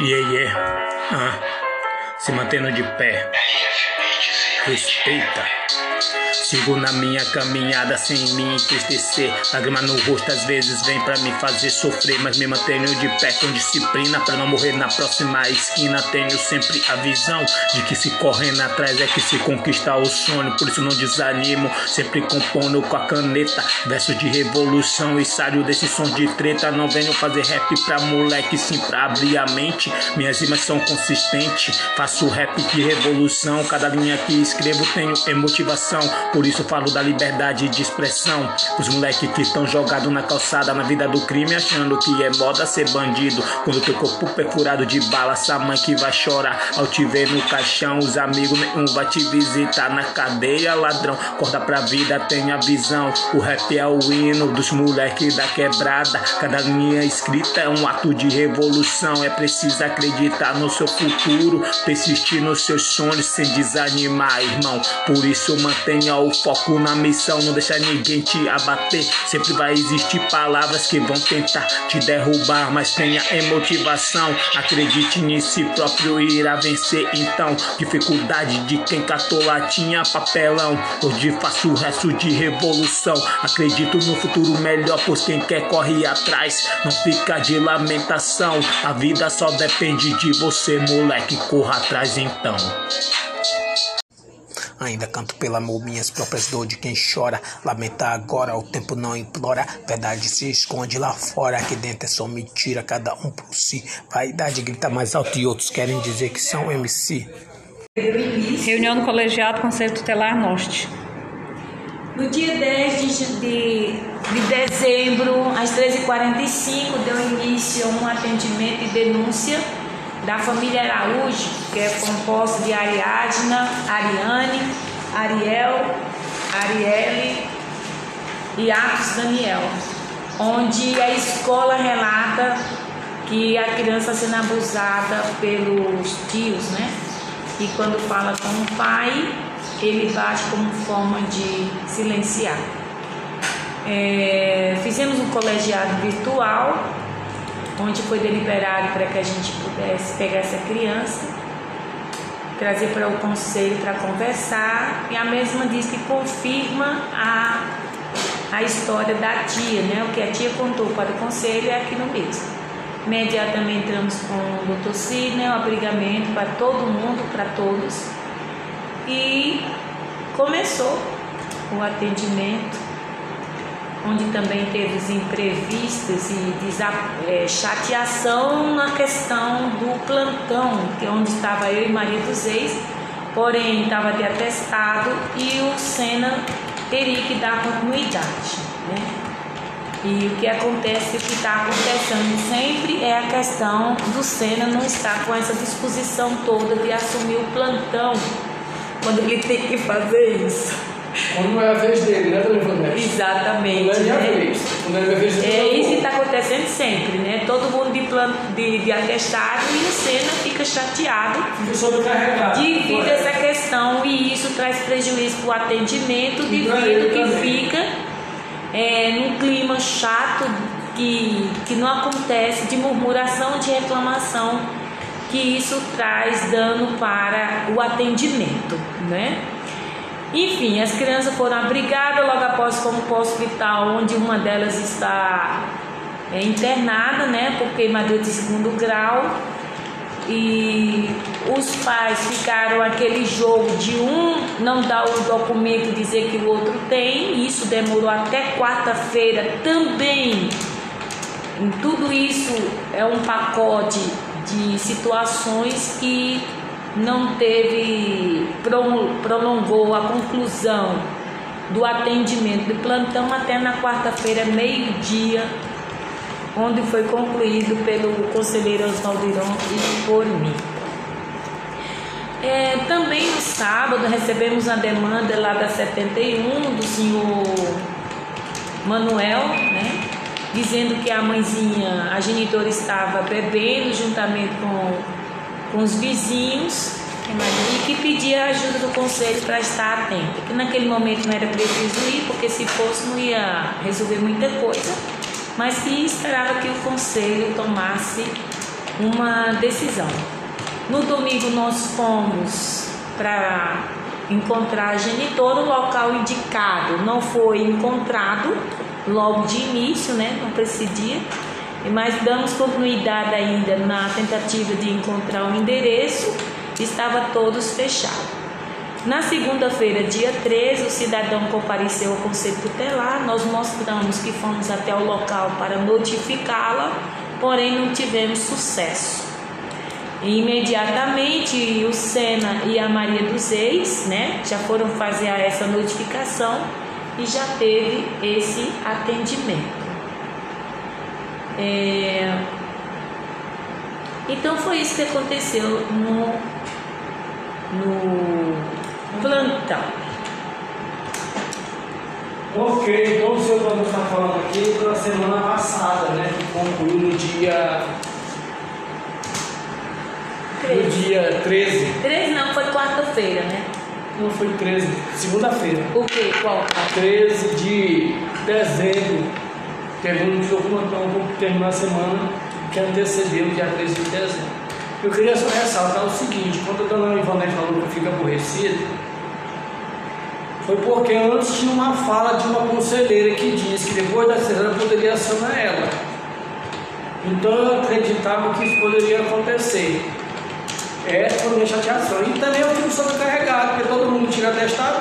Yeah, yeah. Ah. Se mantendo de pé. Respeita. Sigo na minha caminhada sem me entristecer. Lágrima no rosto às vezes vem pra me fazer sofrer, mas me mantenho de pé com disciplina pra não morrer na próxima esquina. Tenho sempre a visão de que se correndo atrás é que se conquista o sonho. Por isso não desanimo, sempre compondo com a caneta. Verso de revolução e sário desse som de treta. Não venho fazer rap pra moleque, sim pra abrir a mente. Minhas rimas são consistentes, faço rap de revolução. Cada linha que escrevo tenho emotivação. Por isso falo da liberdade de expressão. Os moleques que estão jogados na calçada, na vida do crime, achando que é moda ser bandido. Quando teu corpo perfurado de bala, essa mãe que vai chorar ao te ver no caixão. Os amigos nenhum vai te visitar na cadeia, ladrão. Corda pra vida, tenha visão. O rap é o hino dos moleques da quebrada. Cada linha escrita é um ato de revolução. É preciso acreditar no seu futuro, persistir nos seus sonhos sem desanimar, irmão. Por isso mantenha o foco na missão, não deixa ninguém te abater. Sempre vai existir palavras que vão tentar te derrubar, mas tenha emotivação. Acredite em si próprio e irá vencer. Então, dificuldade de quem catou latinha, papelão. Hoje faço o resto de revolução. Acredito no futuro melhor, pois quem quer corre atrás. Não fica de lamentação. A vida só depende de você, moleque. Corra atrás então. Ainda canto pelo amor, minhas próprias dores de quem chora. Lamenta agora, o tempo não implora. Verdade se esconde lá fora, aqui dentro é só mentira, cada um por si. Vaidade grita mais alto e outros querem dizer que são MC. Reunião do Colegiado Conselho Tutelar Norte. No dia 10 de, de, de dezembro, às 13h45, deu início a um atendimento e denúncia da família Araújo, que é composta de Ariadna, Ariane, Ariel, Arielle e Atos Daniel, onde a escola relata que a criança sendo abusada pelos tios, né? E quando fala com o pai, ele bate como forma de silenciar. É, fizemos um colegiado virtual onde foi deliberado para que a gente pudesse pegar essa criança, trazer para o conselho para conversar, e a mesma diz que confirma a, a história da tia, né? O que a tia contou para o conselho é aqui no mesmo. Imediatamente entramos com o doutor Sidney, o abrigamento para todo mundo, para todos. E começou o atendimento onde também teve os imprevistos e é, chateação na questão do plantão, que é onde estava eu e Maria dos Reis, porém estava de atestado e o Sena teria que dar continuidade. Né? E o que acontece, o que está acontecendo sempre é a questão do Sena não estar com essa disposição toda de assumir o plantão quando ele tem que fazer isso. Quando não é a vez dele, né, Dona Exatamente. Quando é a minha né? vez. Quando é minha vez, É isso que está acontecendo sempre, né? Todo mundo de, plano, de, de atestado e o Senna fica chateado Fica sobrecarregado. devido a essa questão e isso traz prejuízo para o atendimento devido ele que também. fica é, num clima chato que, que não acontece de murmuração, de reclamação, que isso traz dano para o atendimento, né? Enfim, as crianças foram abrigadas, logo após fomos para o hospital, onde uma delas está é, internada, né, por queimadura de segundo grau. E os pais ficaram aquele jogo de um não dar o documento dizer que o outro tem, isso demorou até quarta-feira também. Em tudo isso é um pacote de situações que não teve, pro- prolongou a conclusão do atendimento do plantão até na quarta-feira, meio-dia, onde foi concluído pelo conselheiro Oswaldo Iron e por mim. É, também no sábado recebemos a demanda lá da 71 do senhor Manuel, né? Dizendo que a mãezinha, a genitora estava bebendo juntamente com, com os vizinhos e que pedia a ajuda do conselho para estar atenta. Que naquele momento não era preciso ir, porque se fosse não ia resolver muita coisa, mas que esperava que o conselho tomasse uma decisão. No domingo nós fomos para encontrar a genitora, o local indicado não foi encontrado logo de início, né, não precedia, mas damos continuidade ainda na tentativa de encontrar o um endereço, estava todos fechados. Na segunda-feira, dia 13, o cidadão compareceu ao Conselho Tutelar. Nós mostramos que fomos até o local para notificá-la, porém não tivemos sucesso. E imediatamente o Sena e a Maria dos Reis, né, já foram fazer essa notificação e já teve esse atendimento. É... Então foi isso que aconteceu no, no plantão. Ok, então o senhor Paulo está falando aqui da semana passada, né? Que concluiu no dia. No dia 13. 13 não, foi quarta-feira, né? Não foi 13, segunda-feira. O que? Qual? 13 de dezembro. Teve um documento que terminou a semana que antecedeu o dia 13 de dezembro. Eu queria só ressaltar o seguinte, quando a dona Ivonete falou que fica aborrecida, foi porque antes tinha uma fala de uma conselheira que disse que depois da cesárea poderia acionar ela. Então eu acreditava que isso poderia acontecer. Essa foi a minha chateação. E também eu fico sobrecarregado, porque todo mundo tira testado.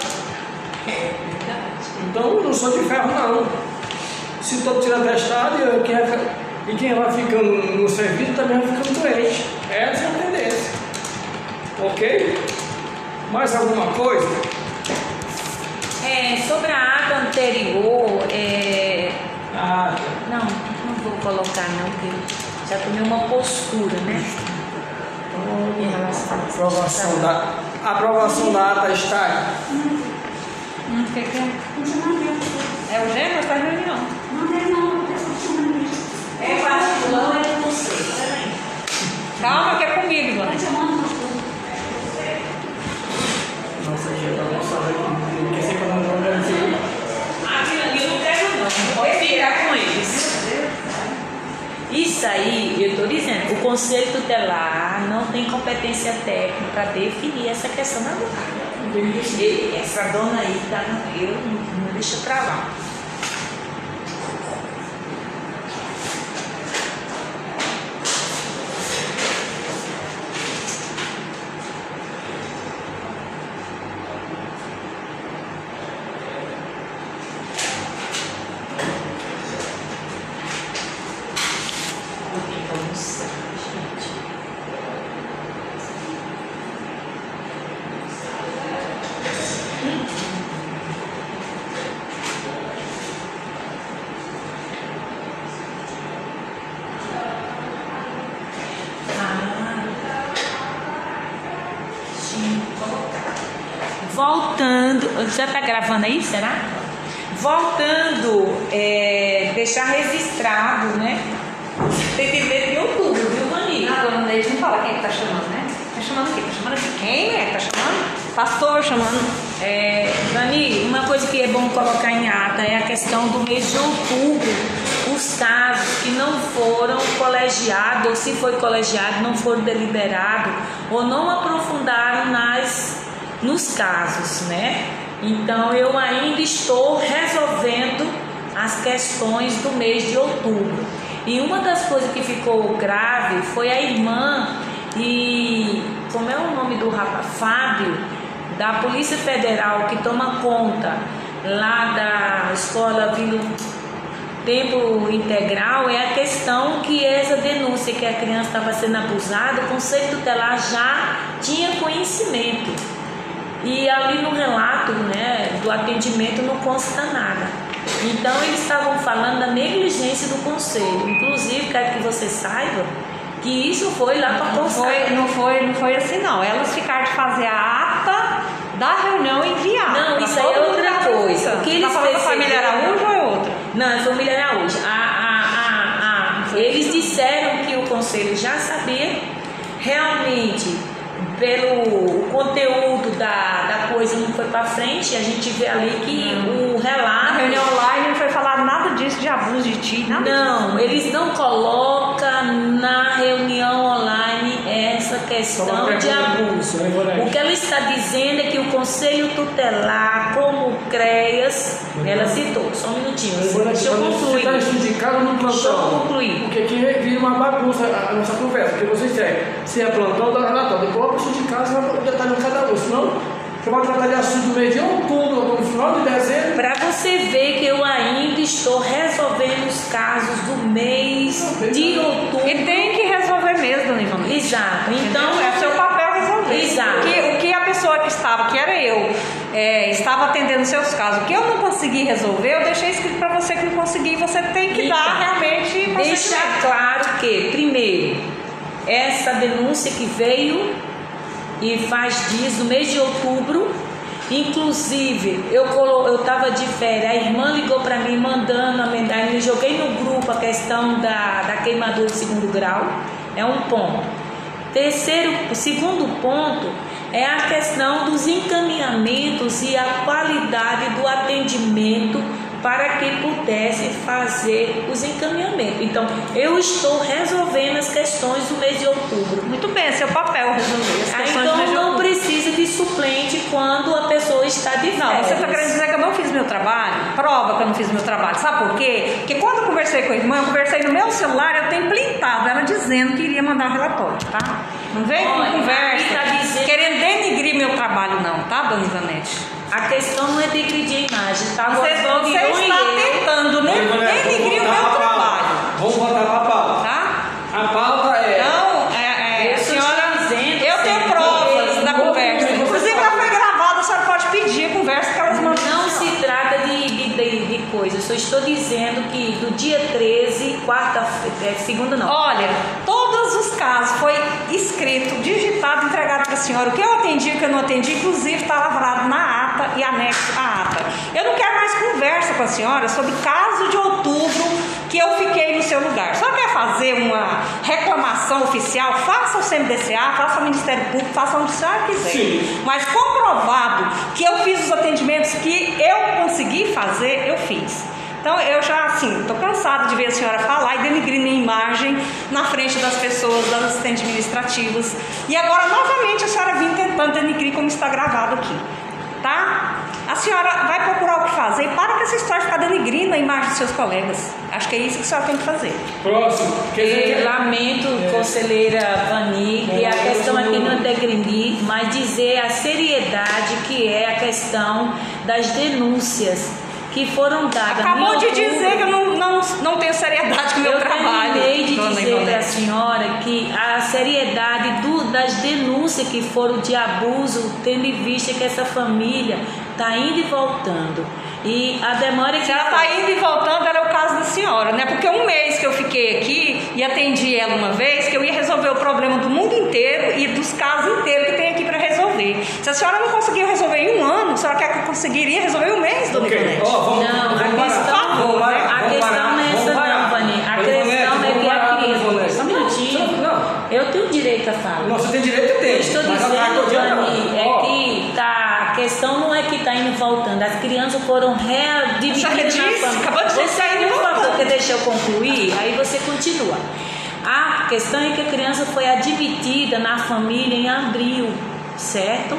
Então eu não sou de ferro não. Se todo tira testado, eu, quem vai, e quem vai ficando no serviço também vai ficando doente. Essa é a tendência. Ok? Mais alguma coisa? É, sobre a ata anterior, é... Ah, não, não vou colocar não, porque já tomei uma postura, né? Em relação a aprovação da, a aprovação da ata está. Hum, que que é? É urgente essa reunião? É particular ou é você? Calma que é comigo, dona. Nossa, já está mostrando aqui. Porque sempre quando eu organizei. Aquilo ali eu não quero não, pode ficar com eles. Isso aí, eu estou dizendo, o Conselho Tutelar não tem competência técnica para definir essa questão. Ele, essa dona aí, tá, eu não, não deixa para lá. Voltando, já está gravando aí, será? Voltando, é, deixar registrado, né? Tem que ver de outubro, viu, Mani? Dona Neide não fala quem é que tá chamando, né? Tá chamando quem? Tá chamando de quem é que tá chamando? Pastor chamando. É, Dani, uma coisa que é bom colocar em ata é a questão do mês de outubro. Os casos que não foram colegiados, ou se foi colegiado, não foram deliberados, ou não aprofundaram nas, nos casos, né? Então eu ainda estou resolvendo as questões do mês de outubro. E uma das coisas que ficou grave foi a irmã e como é o nome do rapaz? Fábio, da Polícia Federal que toma conta lá da escola Vila Tempo Integral é a questão que essa denúncia que a criança estava sendo abusada, o Conselho Tutelar já tinha conhecimento. E ali no relato né, do atendimento não consta nada. Então eles estavam falando da negligência do conselho. Inclusive, quero que você saiba que isso foi lá para Não foi, não foi, não foi assim não. Elas ficaram de fazer a ata da reunião e enviar. Não, isso aí é outra coisa. O que Tá eles da família Araújo ou é outra? Não, é família Araújo. A, a, a, a, eles disseram que o conselho já sabia, realmente, pelo conteúdo da, da coisa não foi para frente, a gente vê ali que o Na relato. reunião online não foi falar nada disso de abuso de ti, nada disso. Não, eles não colocam na reunião questão de abuso. O que ela está dizendo é que o Conselho Tutelar, como CREAS, ela citou, só um minutinho, deixa eu concluir. Você está sindicado no plantão. Deixa eu concluir. Porque aqui vira uma bagunça a nossa conversa, porque vocês têm, se é plantão, dá relatório. Depois o sindicato você vai detalhar cada um, senão você vai tratar de assunto no mês de outubro, no final de dezembro. Para você ver que eu ainda estou resolvendo os casos do mês de outubro. E tem que dona Ivana. Exato. Então, Então, é seu papel resolver. Exato. O que, o que a pessoa que estava, que era eu, é, estava atendendo seus casos, o que eu não consegui resolver, eu deixei escrito para você que não consegui, você tem que Então, dar realmente Deixar claro que, primeiro, essa denúncia que veio e faz dias no mês de outubro, inclusive eu colo, eu estava de férias, a irmã ligou para mim mandando a mensagem, eu joguei no grupo a questão da, da queimadura de segundo grau, é um ponto. Terceiro, segundo ponto é a questão dos encaminhamentos e a qualidade do atendimento para que pudesse fazer os encaminhamentos. Então, eu estou resolvendo as questões do mês de outubro. Muito bem, é seu papel resolver as Ah, questões do então mês de não precisa de suplente quando a pessoa está de Não, férias. você está querendo dizer que eu não fiz meu trabalho? Prova que eu não fiz meu trabalho. Sabe por quê? Porque quando eu conversei com a irmã, eu conversei no meu celular, eu tenho printado ela dizendo que iria mandar um relatório, tá? Não vem com conversa, tá dizendo- querendo denigrir meu trabalho não, tá, dona Ivanete? A questão não é degredir a imagem, tá? Você, você está eu- tentando ne- denigrir o meu trabalho, Vamos voltar para a pauta. tá? A pauta coisa, eu só estou dizendo que do dia 13, quarta-feira, é, segunda não. Olha, todos os casos foi escrito, digitado, entregado para a senhora. O que eu atendi, o que eu não atendi, inclusive está lavrado na ata e anexo à ata. Eu não quero mais conversa com a senhora sobre caso de outubro que eu fiquei no seu lugar. Só quer fazer uma reclamação oficial? Faça o CMDCA, faça o Ministério Público, faça onde senhora quiser. Sim. Mas comprovado que eu fiz os atendimentos que eu consegui fazer, eu fiz. Então eu já assim, tô cansada de ver a senhora falar e denigrir minha imagem na frente das pessoas, das assistentes administrativas. E agora novamente a senhora vem tentando denigrir como está gravado aqui. Tá? A senhora vai procurar o que fazer e para essa história de ficar denigrindo a imagem dos seus colegas. Acho que é isso que a senhora tem que fazer. Próximo. Dizer, Eu que- lamento, conselheira Vani, que É, a questão eu aqui não- é degredir, mas dizer a seriedade que é a questão das denúncias que foram dadas. Acabou de outubro. dizer que eu não, não, não tenho seriedade com o meu eu trabalho. terminei de dona dizer para a senhora que a seriedade do- das denúncias que foram de abuso, tendo em vista que essa família está indo e voltando. E a demora é que. Se ela está indo e voltando, era o caso da senhora, né? Porque um mês que eu fiquei aqui e atendi ela uma vez, que eu ia resolver o problema do mundo inteiro e dos casos inteiros que tem aqui para resolver. Se a senhora não conseguiu resolver em um ano, a senhora quer que eu conseguiria resolver em um mês, dona Ok, Ivonete? ó, vamos, Não, vamos a questão- Vamos parar, a questão parar, não é essa vamos parar. não, Vani. A Ivonete, questão é vamos que a parar, criança- Ivonete. Só um minutinho. Não, Eu tenho direito a falar. não, você tem direito e tem. Eu estou mas dizendo, a parte do Vani, dia é não. Ó, que tá, a questão não é que está indo e voltando. As crianças foram readmitidas Já disse, na família. acabou de Você, e por favor, deixar eu concluir? Aí você continua. A questão é que a criança foi admitida na família em abril, certo?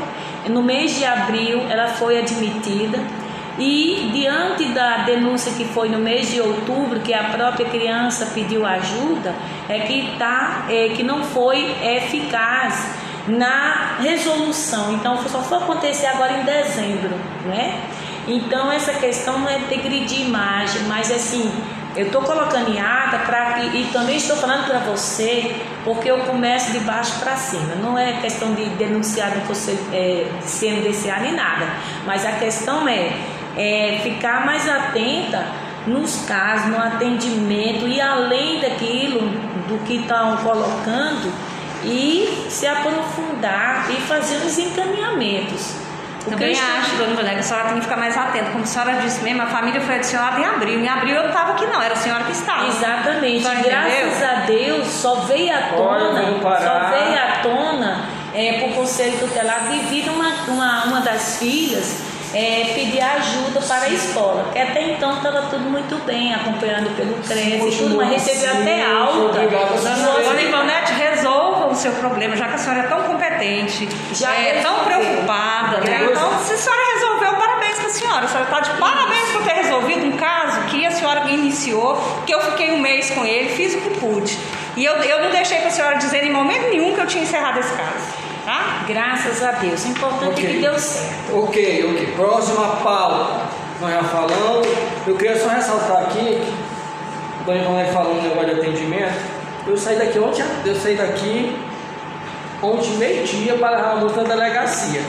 No mês de abril ela foi admitida. E diante da denúncia que foi no mês de outubro, que a própria criança pediu ajuda, é que, tá, é, que não foi eficaz na resolução. Então só foi acontecer agora em dezembro, né? Então essa questão não é degredir imagem, mas assim, eu estou colocando em ata para e também estou falando para você, porque eu começo de baixo para cima. Não é questão de denunciar no conselho é, CNDCA nem nada, mas a questão é, é ficar mais atenta nos casos, no atendimento e além daquilo do que estão colocando e se aprofundar e fazer os encaminhamentos. Também eu estou- acho, dona Ivonete, que a senhora tem que ficar mais atenta. Como a senhora disse mesmo, a família foi adicionada em abril. Em abril eu não estava aqui não, era a senhora que estava. Exatamente. Graças a Deus só veio à tona, só veio à tona é, por conselho tutelar devido a uma, uma, uma das filhas é, pedir ajuda para a escola. Que até então estava tudo muito bem, acompanhando pelo CRES e tudo, mas recebeu até alta. dona. Ivonete, resolva os seu problema, já que a senhora é tão competente, Já é tão preocupada, né? Então, se a senhora resolveu, parabéns pra senhora. A senhora está de parabéns por ter resolvido um caso que a senhora iniciou, que eu fiquei um mês com ele, fiz o que pude. E eu, eu não deixei pra senhora dizer em momento nenhum que eu tinha encerrado esse caso. Tá? Graças a Deus. O importante é Ok. que deu certo. Ok, ok. Próxima pauta. Nós já falamos. Eu queria só ressaltar aqui, quando a gente falando um negócio de atendimento, eu saí daqui ontem, eu saí daqui ontem meio-dia para a multa na delegacia.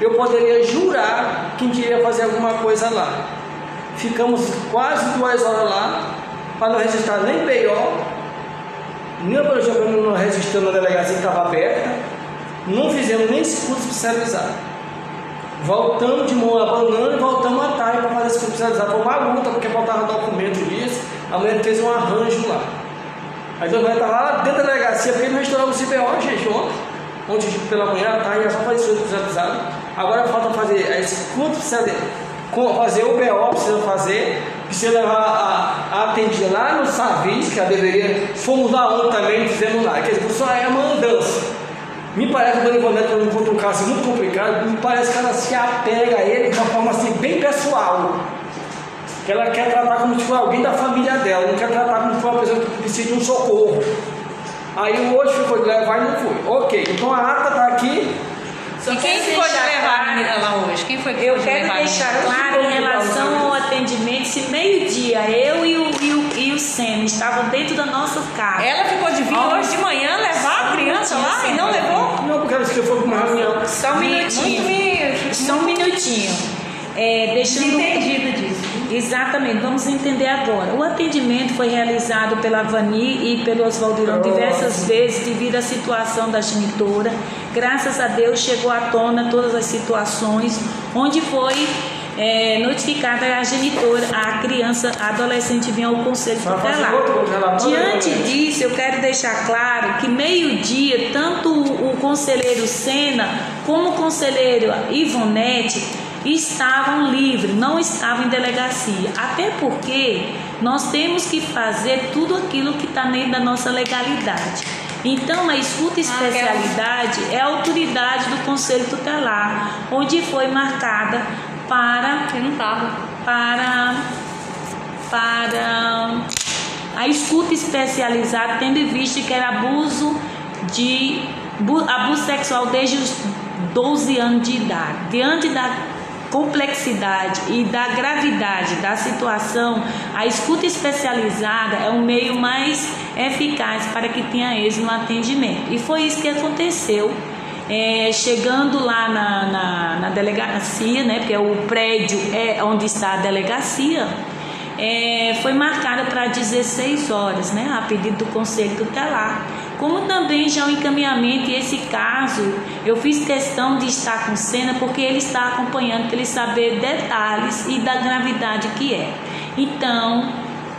Eu poderia jurar que a gente iria fazer alguma coisa lá. Ficamos quase duas horas lá para não registrar nem BO, nem a não registrando na delegacia que estava aberta, não fizemos nem esse curso especializado. Voltamos de mão a banana e voltamos à tarde para fazer esse curso especializado. Foi uma luta, porque faltava documento disso. A mulher fez um arranjo lá. Aí vai estar lá dentro da delegacia, porque não estourava o CBO, gente, ontem. Ontem pela manhã, à tarde, é só fazer esse curso especializado. Agora falta fazer esse curso especializado. Fazer o BO, precisa fazer, precisa levar a, a atendida lá no Savis, que ela deveria. Fomos lá ontem também, fizemos lá. Quer dizer, só é uma andança. Me parece que o Ivonete, quando encontra um caso muito complicado, me parece que ela se apega a ele de uma forma assim, bem pessoal. Que ela quer tratar como se fosse alguém da família dela, não quer tratar como se fosse uma pessoa que precisa de um socorro. Aí hoje ficou de levar e não foi. Ok, então a ata está aqui. Só e quem que foi de deixar levar a claro- menina lá hoje? Quem foi que Eu quero levar a deixar claro em relação ao atendimento, esse meio-dia, eu e o, e o, e o Senna estavam dentro da nossa casa. Ela ficou de vir hoje de manhã levar a criança lá e não levou? Não, porque ela disse que foi uma reunião. Só um minutinho. Só um minutinho. É, deixando Entendida disso. Exatamente, vamos entender agora. O atendimento foi realizado pela Vani e pelo Oswaldirão diversas vezes devido à situação da genitora. Graças a Deus chegou à tona todas as situações onde foi é, notificada a genitora, a criança, a adolescente vinha ao conselho tutelar. Diante disso, eu quero deixar claro que meio-dia, tanto o conselheiro Sena como o conselheiro Ivonete estavam livres, não estavam em delegacia. Até porque nós temos que fazer tudo aquilo que está dentro da nossa legalidade. Então, a escuta especialidade é a autoridade do Conselho Tutelar, onde foi marcada para Eu não tava. para para a escuta especializada, tendo em vista que era abuso de bu- abuso sexual desde os 12 anos de idade. Diante da complexidade e da gravidade da situação, a escuta especializada é o meio mais eficaz para que tenha êxito no atendimento. E foi isso que aconteceu. É, chegando lá na, na, na delegacia, né, porque o prédio é onde está a delegacia, é, foi marcada para 16 horas, né, a pedido do Conselho Tutelar. Como também já o encaminhamento, e esse caso, eu fiz questão de estar com o Sena porque ele está acompanhando para ele saber detalhes e da gravidade que é. Então,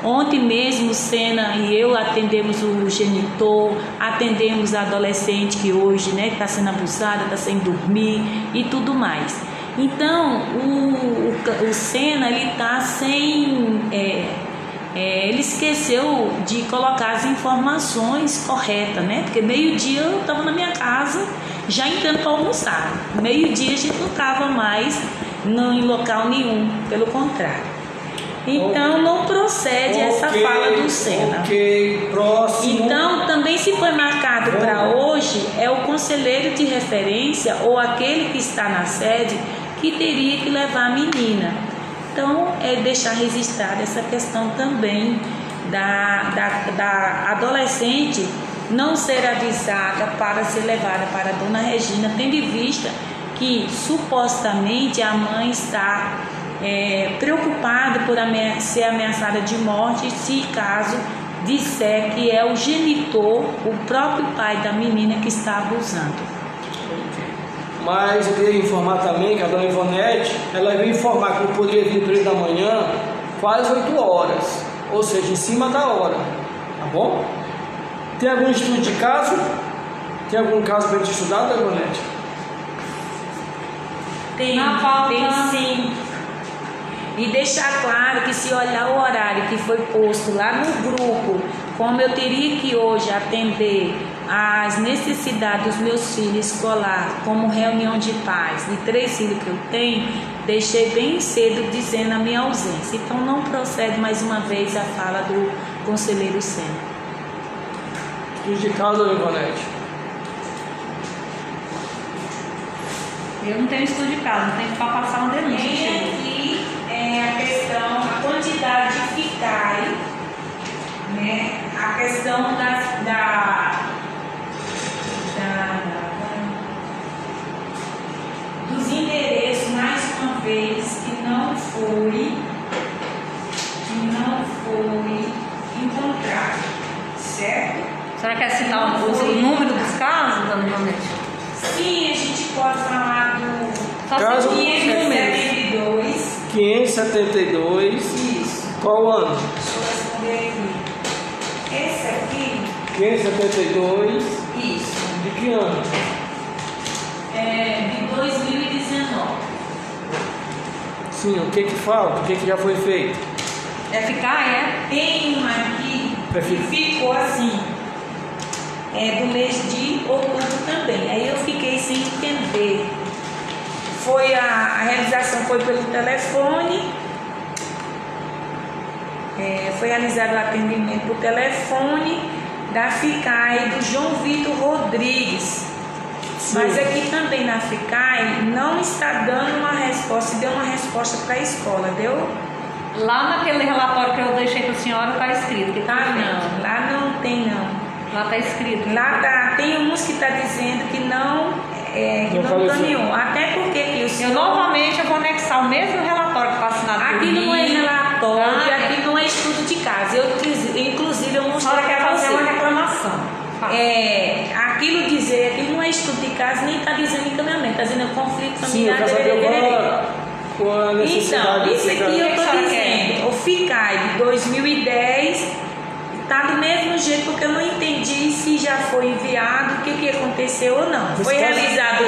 ontem mesmo o Sena e eu atendemos o genitor, atendemos a adolescente que hoje né, está sendo abusada, está sem dormir e tudo mais. Então, o, o, o ele está sem. é, é, ele esqueceu de colocar as informações corretas, né? Porque meio-dia eu estava na minha casa já entrando para almoçar. Meio-dia a gente não estava mais no, em local nenhum, pelo contrário. Então não procede essa Ok, fala do Sena. Ok, próximo. Então, também se foi marcado para hoje, é o conselheiro de referência ou aquele que está na sede que teria que levar a menina. Então, é deixar registrada essa questão também da, da, da adolescente não ser avisada para ser levada para a dona Regina, tendo em vista que supostamente a mãe está é, preocupada por amea- ser ameaçada de morte se caso disser que é o genitor, o próprio pai da menina que está abusando. Mas eu queria informar também que a dona Ivonete, ela veio informar que eu poderia vir três da manhã, quase 8 horas, ou seja, em cima da hora, tá bom? Tem algum estudo de caso? Tem algum caso para gente estudar, dona Ivonete? Tem, tem sim. E deixar claro que se olhar o horário que foi posto lá no grupo, como eu teria que hoje atender as necessidades dos meus filhos escolar, como reunião de pais, de três filhos que eu tenho, deixei bem cedo dizendo a minha ausência. Então não procede mais uma vez a fala do conselheiro Senna. Estudo de casa, Ivonete. Eu não tenho estudo de casa, não tenho que passar uma denúncia. Tem aqui é, a questão, a quantidade de ficai, né? A questão da, da, dos endereços, mais uma vez, que não foi, que não foi encontrado, certo? A senhora quer citar o, o número dos casos, dona Ivonete? Sim, a gente pode falar do Só Caso- se números. 572. 572. Isso. Qual o ano? Deixa eu responder aqui. Esse aqui, 572. isso, De que ano? é de 2019. Sim, o que que falta? O que que já foi feito? É ficar, é? Tem uma aqui É que fi- ficou assim, é do mês de outubro também. Aí eu fiquei sem entender. Foi a, a realização foi pelo telefone. É, foi realizado o atendimento por telefone da FICAI do João Vitor Rodrigues. Sim. Mas aqui também na FICAI não está dando uma resposta, deu uma resposta para a escola, deu? Lá naquele relatório que eu deixei para a senhora está escrito. Que Ah, tá não, lá não tem não. Lá está escrito. Lá tá, tem uns que está dizendo que não, é, que Não não caminhou. Até porque que o Eu senhor, novamente eu vou anexar o mesmo relatório que está assinado aqui mim. não é relatório, Ah, é. aqui não é estudo de casa. Eu, inclusive, eu A mostrei senhora quer fazer você. uma reclamação. Fala. É, aquilo dizer, aquilo não é estudo de casa, nem está dizendo encaminhamento, está dizendo conflito Sim, eu familiar. saber qual, qual a necessidade Então, isso aqui eu estou dizendo, o FICAI de 2010 está do mesmo jeito, porque eu não entendi se já foi enviado, o que, que aconteceu ou não. Foi caso- realizado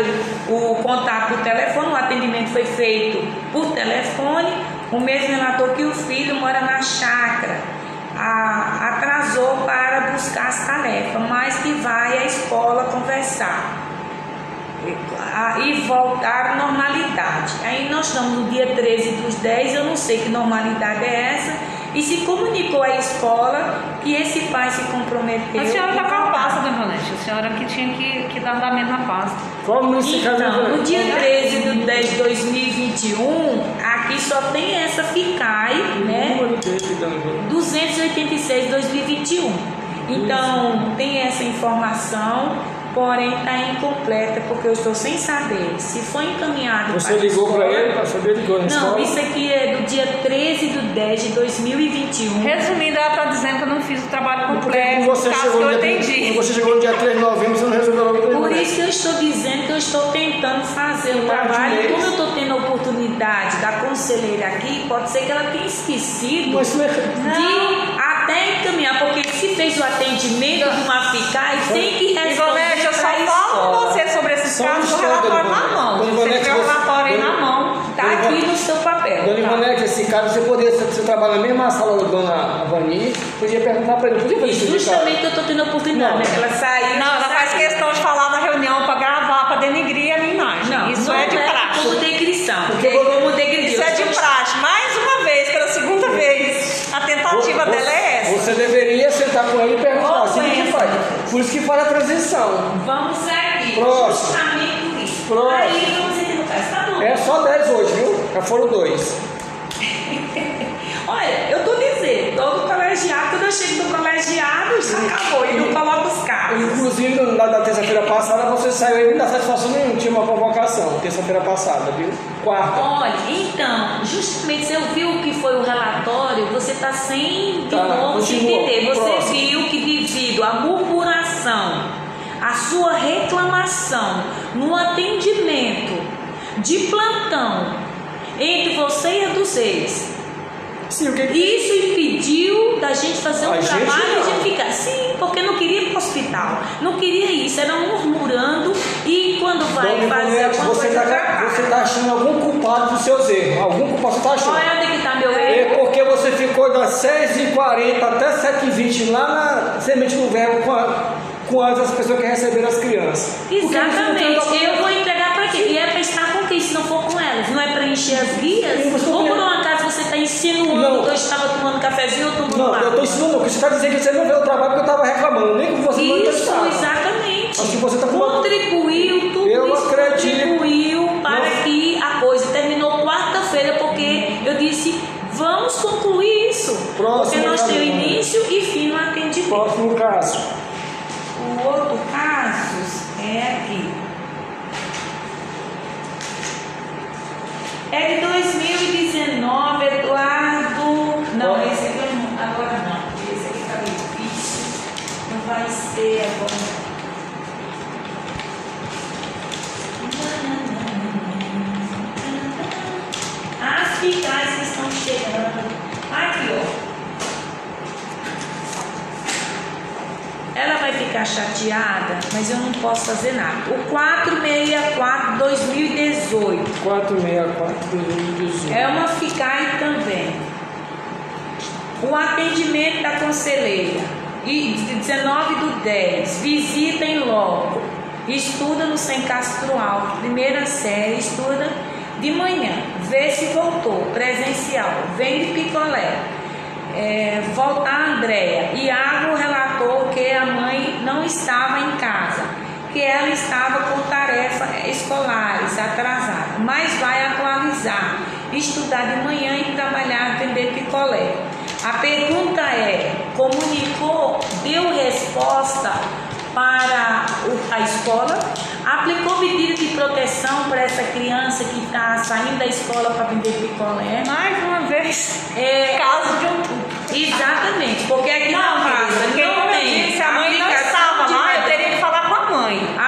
o contato por telefone, o atendimento foi feito por telefone, o mesmo relator que o filho mora na chácara. A- atrasou para buscar as tarefas, mas que vai à escola conversar e voltar à normalidade. Aí nós estamos no dia 13 dos 10, eu não sei que normalidade é essa, e se comunicou à escola que esse pai se comprometeu. A senhora está com a pasta, dona Ivonete. A senhora que tinha que, que dar andamento na pasta. Qual nesse caso Então, no dia é? 13 de 10 de 2021, aqui só tem essa FICAI, né? Número desse, dona Ivonete. 286 2021. Então, tem essa informação, porém está incompleta porque eu estou sem saber se foi encaminhado Você para ligou para ele para saber ligou na Não, escola? isso aqui é do dia 13 de 10 de 2021. Resumindo, ela está dizendo que eu não fiz o trabalho completo, quando você, chegou que eu no dia, atendi. quando você chegou no dia 3 de novembro, você não resolveu logo o Por isso que eu estou dizendo que eu estou tentando fazer o trabalho. E como eu estou tendo a oportunidade da conselheira aqui, pode ser que ela tenha esquecido Mas não de se fez o atendimento de uma FICAI, tem que responder Ivonete, eu só falo com você sobre esses casos com o relatório na mão. Você tiver o relatório aí na mão, Tá aqui no seu papel. Dona tá? Ivonete, esse caso você poderia, se você trabalha na mesma sala da dona Vani, podia perguntar para ele, podia fazer isso casa? justamente eu estou tendo a oportunidade, né? Ela saiu. Não, ela faz questão de falar na reunião para gravar, para denigrir a minha imagem. Não, Isso não é de praxe. como degrição. Porque como degrição. Isso é de praxe. Mais uma vez, pela segunda vez. A tentativa dela é essa. Você deveria sentar com ele e perguntar, assim que Benção. faz. Por isso que faz a transição. Vamos seguir. Próximo. Próximo. Aí vamos interromper. Tá bom. É só 10 hoje, viu? Já foram dois. Olha, eu tô dizendo, todo chego no colegiado, já acabou. E não coloco os carros. Inclusive, na da terça-feira passada, você saiu não dá satisfação nenhuma, tinha uma convocação, terça-feira passada, viu? Quarta. Olha, então, justamente você viu o que foi o relatório, você está sem de Tá, novo se entender. Você Próximo. viu que devido à murmuração, a sua reclamação no atendimento de plantão entre você e a dos reis, Sim, o que isso impediu da gente fazer um A trabalho e a não. gente ficar. Sim, porque não queria ir para o hospital. Não queria isso, era murmurando e quando vai Dona fazer Ivonete, alguma você está tá achando algum culpado dos seus erros. Algum culpado você está achando. Olha onde que está meu É erro. porque você ficou das 6h40 até 7h20 lá na Semente do Verbo com a, com as pessoas que receberam as crianças. Exatamente. Eu vou entregar para quê? E é para estar com quem se não for com elas? Não é para encher as guias? Ou por acaso você está insinuando não. que eu estava tomando cafezinho ou tomando Não, eu estou insinuando, porque você está dizendo que você não veio o trabalho porque eu estava reclamando, nem com você Isso, não exatamente. Acho que você está Contribuiu, ficar chateada, mas eu não posso fazer nada. O 464 2018. 464 2018. É uma FICAI também. O atendimento da conselheira. E 19 do 10. Visita em loco. Estuda no Sem Castro Alto. Primeira série. Estuda de manhã. Vê se voltou. Presencial. Vem de picolé é, voltar a Andréia. Iago relatou que a mãe não estava em casa, que ela estava com tarefas escolares atrasadas, mas vai atualizar, estudar de manhã e trabalhar, vender picolé. A pergunta é: comunicou, deu resposta para a escola? Aplicou medida de proteção para essa criança que está saindo da escola para vender picolé? Mais uma vez, é, caso de um Exatamente, porque aqui não, na casa não tem. A mãe não estava lá, eu teria que falar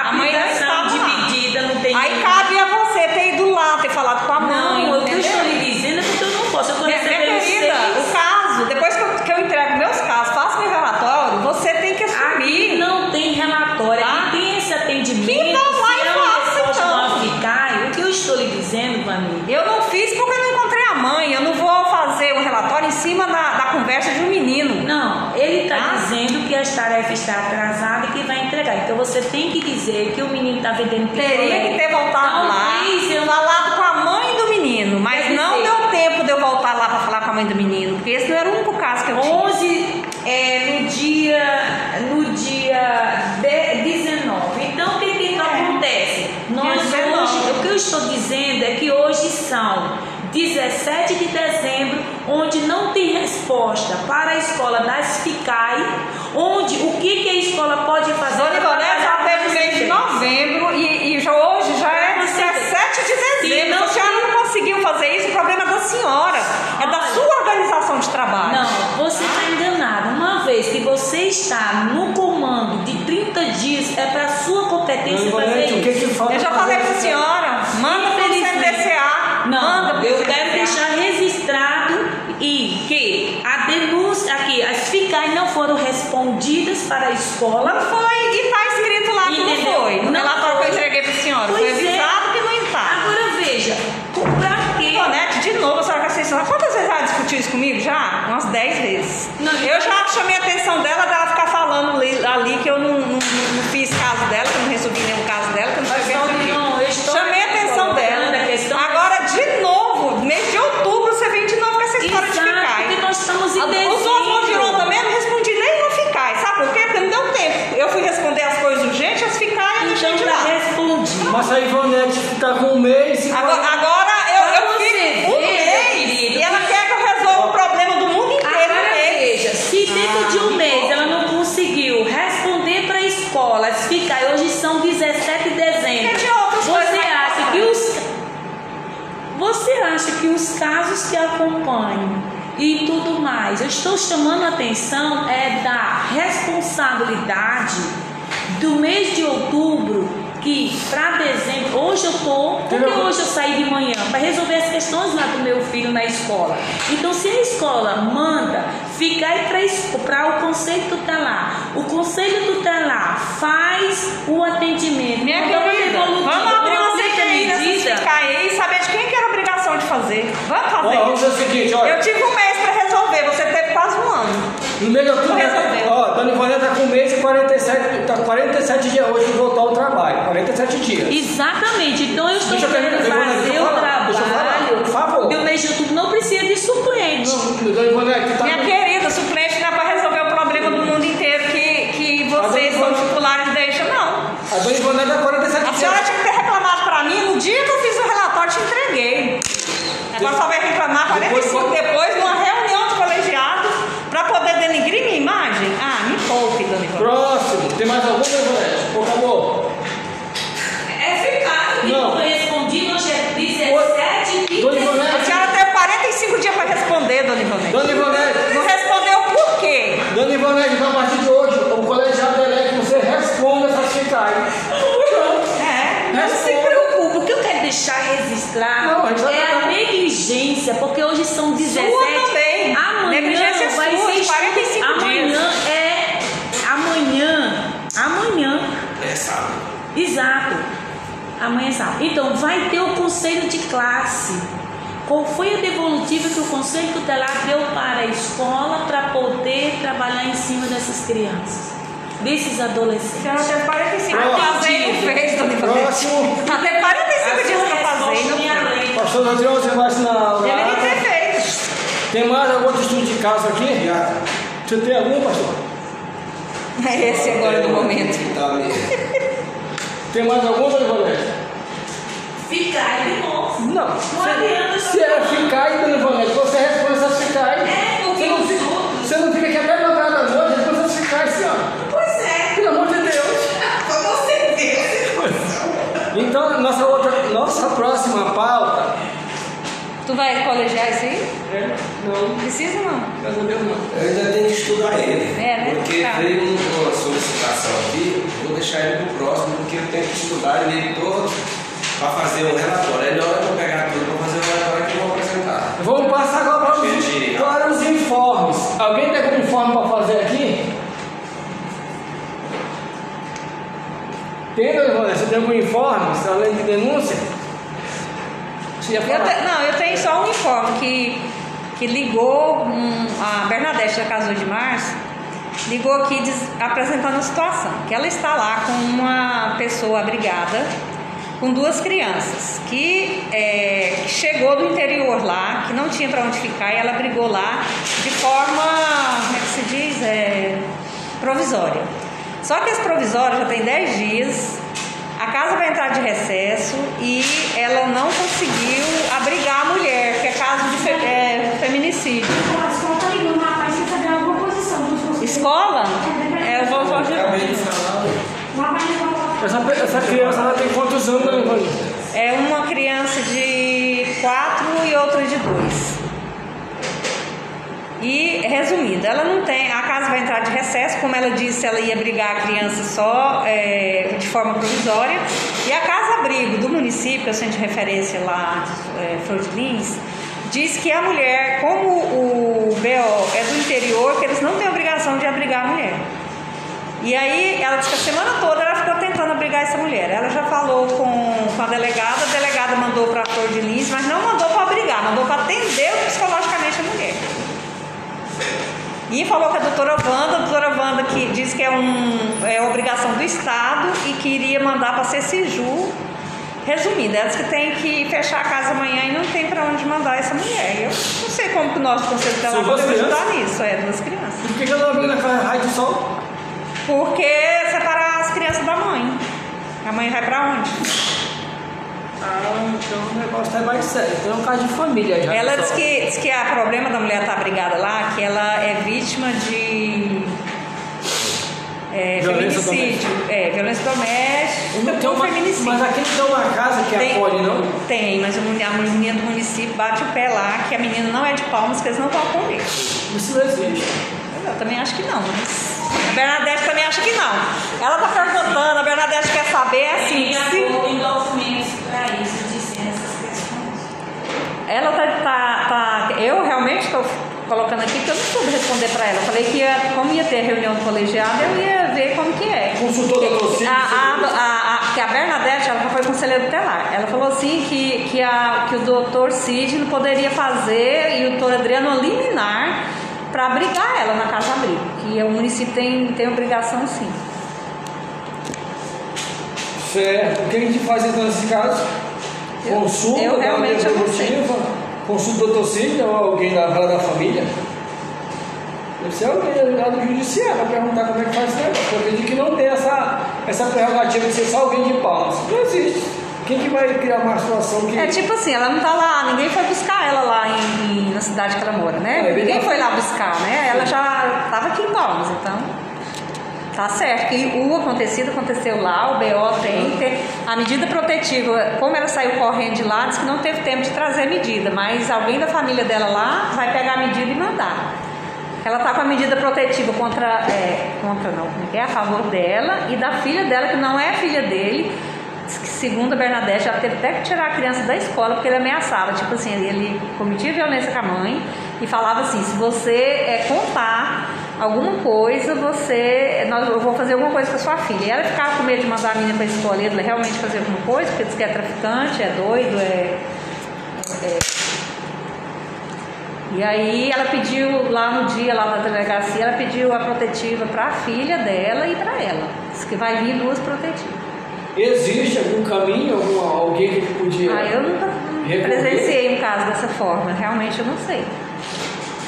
vendendo picolé. Teria que ter voltado lá, eu... falado com a mãe do menino, mas Quer não dizer... deu tempo de eu voltar lá para falar com a mãe do menino, porque esse não era o único caso que eu 11, tinha. É, no dia, no dia 19. Então o que, que é. acontece? Nós hoje, o que eu estou dizendo é que hoje são 17 de dezembro, onde não tem resposta para a escola das FICAI, onde o que, que a escola pode fazer? Dona Ivonete, até o mês de novembro 17 de dezembro. Não, a senhora não conseguiu fazer isso, o problema é da senhora, é da sua organização de trabalho. Não, você está enganada. Uma vez que você está no comando de 30 dias, é para sua competência fazer isso. O que que Eu já falei para a senhora, manda para o CNDCA. Não, eu quero deixar registrado e que a denúncia aqui, as FICAI não foram respondidas para a escola. Não foi, e está escrito lá que não foi. No relatório que eu entreguei para a senhora. Pois foi é. avisado é. Veja, pra quê? Bonete, de novo, a senhora vai ser Quantas vezes ela discutiu isso comigo? Já? Umas 10 vezes. Não, eu já chamei a atenção dela dela ficar falando ali, ali que eu não, não, não, fiz caso dela, que eu não resolvi nenhum caso dela, que eu não cheguei não, não, eu estou Chamei a atenção dela. Agora, de novo, mês de outubro, você vem de novo com essa história Exato, de ficar. porque nós estamos em dezembro. Os outros virou também, eu não respondi nem no ficar. Sabe por quê? Porque não deu tempo. Eu fui responder as coisas urgentes, as ficar e então, de lá. respondi. Mas a Ivonete está com um mês. Agora, agora eu, eu fico um mês e ela quer que eu resolva o problema do mundo inteiro. Agora veja, se dentro ah, de um mês ela não conseguiu responder para a escola, as ficar, hoje são 17 de dezembro. É de outras você acha que os você acha que os casos que acompanham e tudo mais, eu estou chamando a atenção é da responsabilidade do mês de outubro que para dezembro, hoje eu tô, porque hoje eu saí de manhã para resolver as questões lá do meu filho na escola. Então, se a escola manda ficar para o conselho tutelar, o conselho tutelar faz o atendimento. Minha querida, vamos abrir uma CPI ficar aí e saber de quem que era a obrigação de fazer. Vamos fazer. vamos fazer o seguinte, olha. Eu tive um mês ano. No mês de outubro, Resolveu. ó, Dona Ivone tá com um mês e 47, tá 47 dias hoje de voltar ao trabalho. 47 dias. Exatamente. Então eu estou Deixa querendo fazer eu o falar, deixa eu falar, trabalho. por favor. Meu mês de outubro não precisa de suplente. Não, Dona Ivone aqui tá. Minha querida, suplente não é para resolver o problema do mundo inteiro que, que vocês são titulares deixam, não. A Dona Ivone tá 47 A dias. senhora tinha que ter reclamado para mim no dia que eu fiz o relatório, te entreguei. Agora só vai reclamar 45 Depois- depois, numa reunião de colegiados, para poder denigrir minha imagem? Ah, me poupe, dona Ivone. Próximo. Tem mais algum, Dona Ivone? Por favor. É ficar. Não. Eu respondi no chefe 17 e Dona A Ivone. senhora teve 45 dias para responder, dona Ivone. Dona Ivone. Então vai ter o conselho de classe. Qual foi a devolutiva que o conselho tutelar deu para a escola para poder trabalhar em cima dessas crianças, desses adolescentes? senhora teve 45 Próximo. para fazer e não fez, dona. Próximo. Ela teve 45 dias para fazer e não fez. Pastor Adriano, você vai assinar o Deveria ter ato. feito. Tem mais algum outro estudo de caso aqui? Você tem algum, pastor? É esse agora do momento. Tá. Tem mais algum, Dona Ivone? Ficar de novo. Não. Não adianta Se é ficar, Dona Ivone, você responde essas ficais. É, porque Você não os fica- outros- Você não fica aqui até 9 horas da noite, responde essas ficais, senhora. Pois é. Pelo amor de Deus. Pra você ver. Então, nossa, outra, nossa próxima pauta. Tu vai colegiar isso aí? É, não, Precisa não. a Deus não. Eu ainda tenho que estudar ele. É, né? Porque Tá. veio um- uma solicitação aqui, vou deixar ele pro próximo, porque eu tenho que estudar ele todo para fazer um relatório. Aí na hora que eu pegar tudo para fazer o relatório que eu vou apresentar. Vamos passar agora para os, para os informes. Alguém tem algum informe para fazer aqui? Tem, Dona Ivone? Você tem algum informe, além de denúncia? Eu te- não, eu tenho só um informe que, que ligou um, a Bernadette da Casa de Março, ligou aqui diz- apresentando a situação, que ela está lá com uma pessoa abrigada com duas crianças, que, é, que chegou do interior lá, que não tinha para onde ficar, e ela brigou lá de forma, como é que se diz? É, provisória. Só que esse provisório já tem 10 dias, a casa vai entrar de recesso e ela não conseguiu abrigar a mulher, que é caso de fe- é, feminicídio. A escola. Escola? É, eu vou, vou Acabei de falar. O rapaz falou, Essa, essa criança ela tem quantos anos, Ivone? É uma criança de 4 e outra de 2. E resumindo, ela não tem. A casa vai entrar de recesso, como ela disse, ela ia abrigar a criança só é, de forma provisória. E a casa abrigo do município, eu centro de referência lá, é, Flor de Lins, diz que a mulher, como o BO é do interior, que eles não têm obrigação de abrigar a mulher. E aí ela disse que a semana toda ela ficou tentando abrigar essa mulher. Ela já falou com, com a delegada, a delegada mandou para a de Lins, mas não mandou para abrigar, mandou para atender psicologicamente a mulher. E falou com a doutora Wanda, a doutora Wanda que diz que é, um, é obrigação do Estado e que iria mandar para a CECIJU. Resumindo, ela disse que tem que fechar a casa amanhã e não tem para onde mandar essa mulher. Eu não sei como que o nosso conselho duas pode ajudar nisso, é duas crianças. Por que ela não abriu na casa raio de sol? Porque separar as crianças da mãe. A mãe vai pra onde? Ah, então o negócio tá mais sério. Então é um caso de família já. Ela diz pessoal. que, diz que o problema da mulher estar brigada lá, que ela é vítima de é, Violência feminicídio. É, violência doméstica Tem ou uma- feminicídio. Mas aqui não tem uma casa que Tem. acolhe, não? Tem, mas a mulher- a menina do município bate o pé lá, que a menina não é de palmas, que eles não vão comer. Isso não existe. Eu também acho que não, mas a Bernadette também acha que não. Ela tá perguntando, a Bernadette quer saber, é assim, Tem se. Ela tá, tá, tá- Eu realmente estou colocando aqui que eu não soube responder para ela. Eu falei que ia, como ia ter reunião do colegiado, eu ia ver como que é. Consultou a doutor Cid, a, a, a, a, que a Bernadette, ela foi conselheira tutelar. Ela falou assim que, que, a, que o doutor Cid não poderia fazer e o doutor Adriano liminar para abrigar ela na casa abrigo, que o município tem, tem obrigação sim. Certo. O que a gente faz então nesse caso? Eu- Consulta eu da realmente produtiva, consulta o doutor Cid ou alguém da da família. Deve ser alguém lá do judiciário para perguntar como é que faz negócio. Porque eu acredito que não tem essa, essa prerrogativa de ser só alguém de palmas. Não existe. Quem que vai criar uma situação que. É tipo assim, ela não tá lá, ninguém foi buscar ela lá em, em- na cidade que ela mora, né? É, ninguém verdade. foi lá buscar, né? Ela já tava aqui em Palmas, então. Tá certo, que o acontecido aconteceu lá, o BO tem, tem a medida protetiva, como ela saiu correndo de lá, disse que não teve tempo de trazer a medida, mas alguém da família dela lá vai pegar a medida e mandar. Ela tá com a medida protetiva contra, é, contra não, é é? a favor dela e da filha dela, que não é filha dele, que, segundo a Bernadette, já teve até que tirar a criança da escola porque ele ameaçava. Tipo assim, ele cometia violência com a mãe e falava assim: se você é, contar alguma coisa, você. Nós, eu vou fazer alguma coisa com a sua filha. E ela ficava com medo de mandar a menina para a escola e ele realmente fazer alguma coisa, porque diz que é traficante, é doido, é. é- E aí ela pediu lá no dia lá da delegacia, ela pediu a protetiva para a filha dela e para ela. Diz que vai vir duas protetivas. Existe algum caminho, algum, alguém que podia. Ah, eu nunca Recorrer? presenciei um caso dessa forma, realmente eu não sei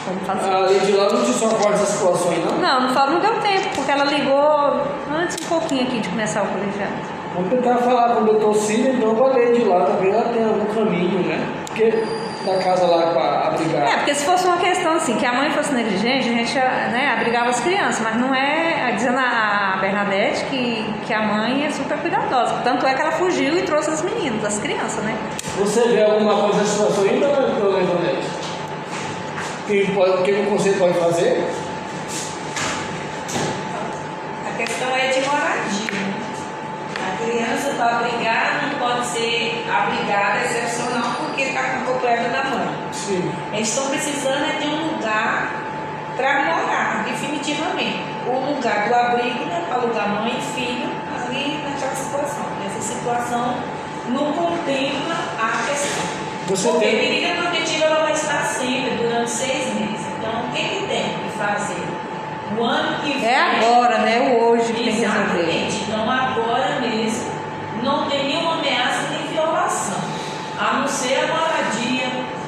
como fazer. A lei de lá não te socorre essas situações, não? Não, não, falo, não deu tempo, porque ela ligou antes um pouquinho aqui de começar o colegiado. Vamos tentar falar com o doutor Cid, então a lei de lá, talvez ela tenha algum caminho, né? Porque da casa lá para abrigar. É, porque se fosse uma questão assim, que a mãe fosse negligente, a gente né, abrigava as crianças, mas não é, dizendo a Bernadette que, que a mãe é super cuidadosa. Tanto é que ela fugiu e trouxe as meninas, as crianças, né? Você vê alguma coisa nessa situação ainda, Ivonete? Que pode- que o conselho pode fazer? A questão é de moradia. A criança para abrigar não pode ser abrigada excepcional porque está com o completo da mãe. Sim. Eles estão precisando é de um lugar para morar, definitivamente. O lugar do abrigo, né, para alugar mãe e filho, ali naquela situação. Essa situação não contempla a questão. Você Porque tem- a medida protetiva ela vai estar sempre durante seis meses. Então, o que, que tem que fazer? O ano que vem. É agora, né? O hoje que tem que resolver. Exatamente. Então, agora mesmo, não tem nenhuma ameaça nem violação. A não ser a moradia,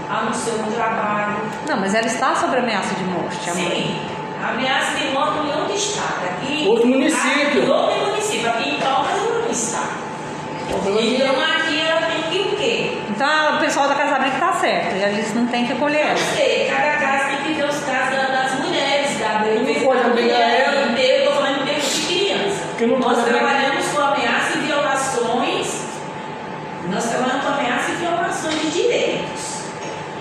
a não ser o trabalho. Não, mas ela está sob ameaça de morte, a mãe. Sim, a ameaça de morte em outro estado. Aqui, Outro município. Aqui, outro município. Aqui em Palmas ela não está. Então, aqui ela tem que o quê? Então o pessoal da Casa Abrigo está certo, eles não têm que acolher ela. Não sei, cada casa tem que ver os casos da- das mulheres, da Não pode da obrigar mulher, ela. Eu estou falando em termos de criança. Porque não pode obrigar- trabalhamos com ameaça e violações. Nós trabalhamos com ameaça e violações de direitos.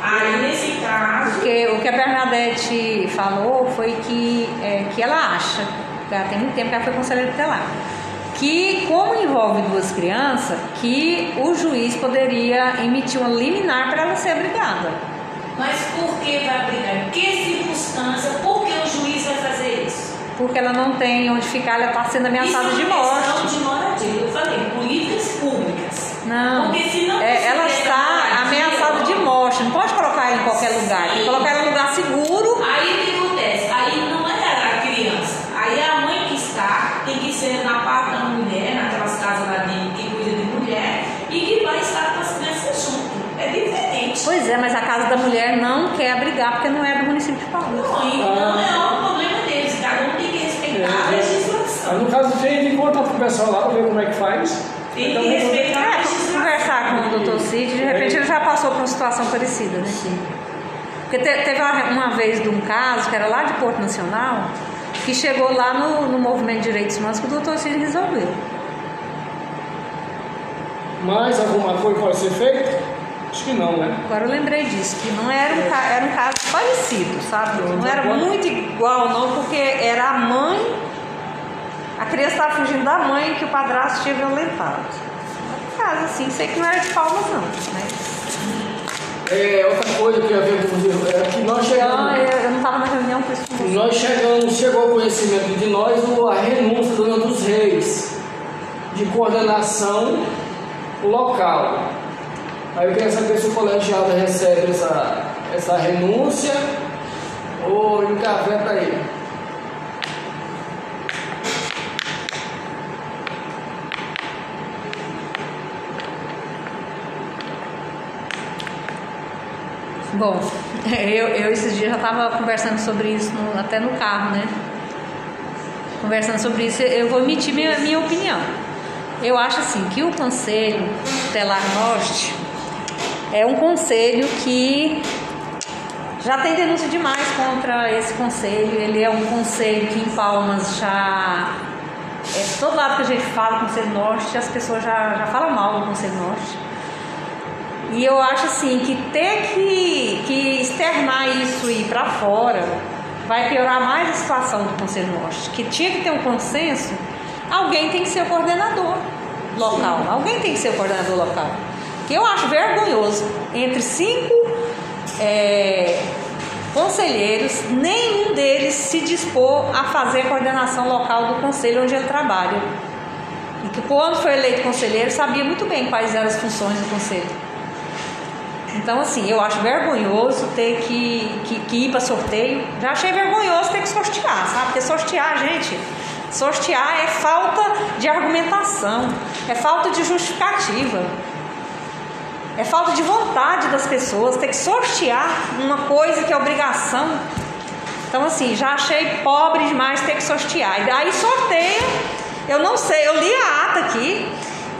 Aí, nesse caso, Porque o que a Bernadette falou foi que, é, que ela acha, ela tem muito tempo que ela foi conselheira tutelar, que como envolve duas crianças, que o juiz poderia emitir uma liminar para ela ser abrigada. mas por que vai brigar? Em que circunstância? Por que o juiz vai fazer isso? Porque ela não tem onde ficar, ela está sendo ameaçada isso de é morte. questão de moradia. Eu falei, políticas públicas. Não, Porque se não é, ela está ameaçada de morte, não pode colocar ela em qualquer lugar, tem que colocar ela em um lugar seguro. Aí o que acontece? Aí não é a criança. Aí a mãe que está tem que ser na parte da mulher, naquelas casas lá de que cuida de mulher, e que vai estar com as crianças junto. É diferente. Pois é, mas a mulher não quer abrigar porque não é do município de Palmas. Não, então é um problema deles. Cada um tem que respeitar a Aí, legislação. no caso, de contar pro pessoal lá para ver como é que faz. Tem Então, que respeitar a É, legislação. conversar com o doutor Cid, de repente ele já passou por uma situação parecida, né? Porque te- teve uma, uma vez de um caso, que era lá de Porto Nacional, que chegou lá no, no movimento de direitos humanos que o doutor Cid resolveu. Mais alguma coisa pode ser feita? Acho que não, né? Agora eu lembrei disso, que não era um, ca- era um caso parecido, sabe? Não era muito igual não, porque era a mãe, a criança estava fugindo da mãe que o padrasto tinha violentado. Um caso assim, sei que não era de palmas não, mas... É, outra coisa que eu ia ver com os é que nós chegamos. eu, eu não estava na reunião com isso. Nós chegamos, chegou ao conhecimento de nós a renúncia do dos Reis de coordenação local. Aí eu queria saber se o colegiado recebe essa, essa renúncia Ô, e o café tá aí. Bom, eu, eu esses dias já estava conversando sobre isso no- até no carro, né? Conversando sobre isso, eu vou emitir minha, minha opinião. Eu acho assim que o Conselho Tutelar Norte é um conselho que já tem denúncia demais contra esse conselho. Ele é um conselho que em Palmas já. É, todo lado que a gente fala Conselho Norte, as pessoas já, já falam mal do Conselho Norte. E eu acho assim que ter que, que externar isso e ir para fora vai piorar mais a situação do Conselho Norte. Que tinha que ter um consenso, alguém tem que ser o coordenador local. Alguém tem que ser o coordenador local. Que eu acho vergonhoso entre cinco é, conselheiros, nenhum deles se dispor a fazer a coordenação local do conselho onde ele trabalha. E que quando foi eleito conselheiro sabia muito bem quais eram as funções do conselho. Então, assim, eu acho vergonhoso ter que, que, que ir para sorteio. Já achei vergonhoso ter que sortear, sabe? Porque sortear, gente, sortear é falta de argumentação, é falta de justificativa, é falta de vontade das pessoas. Ter que sortear uma coisa que é obrigação. Então, assim, já achei pobre demais ter que sortear. E daí sorteia, eu não sei, eu li a ata aqui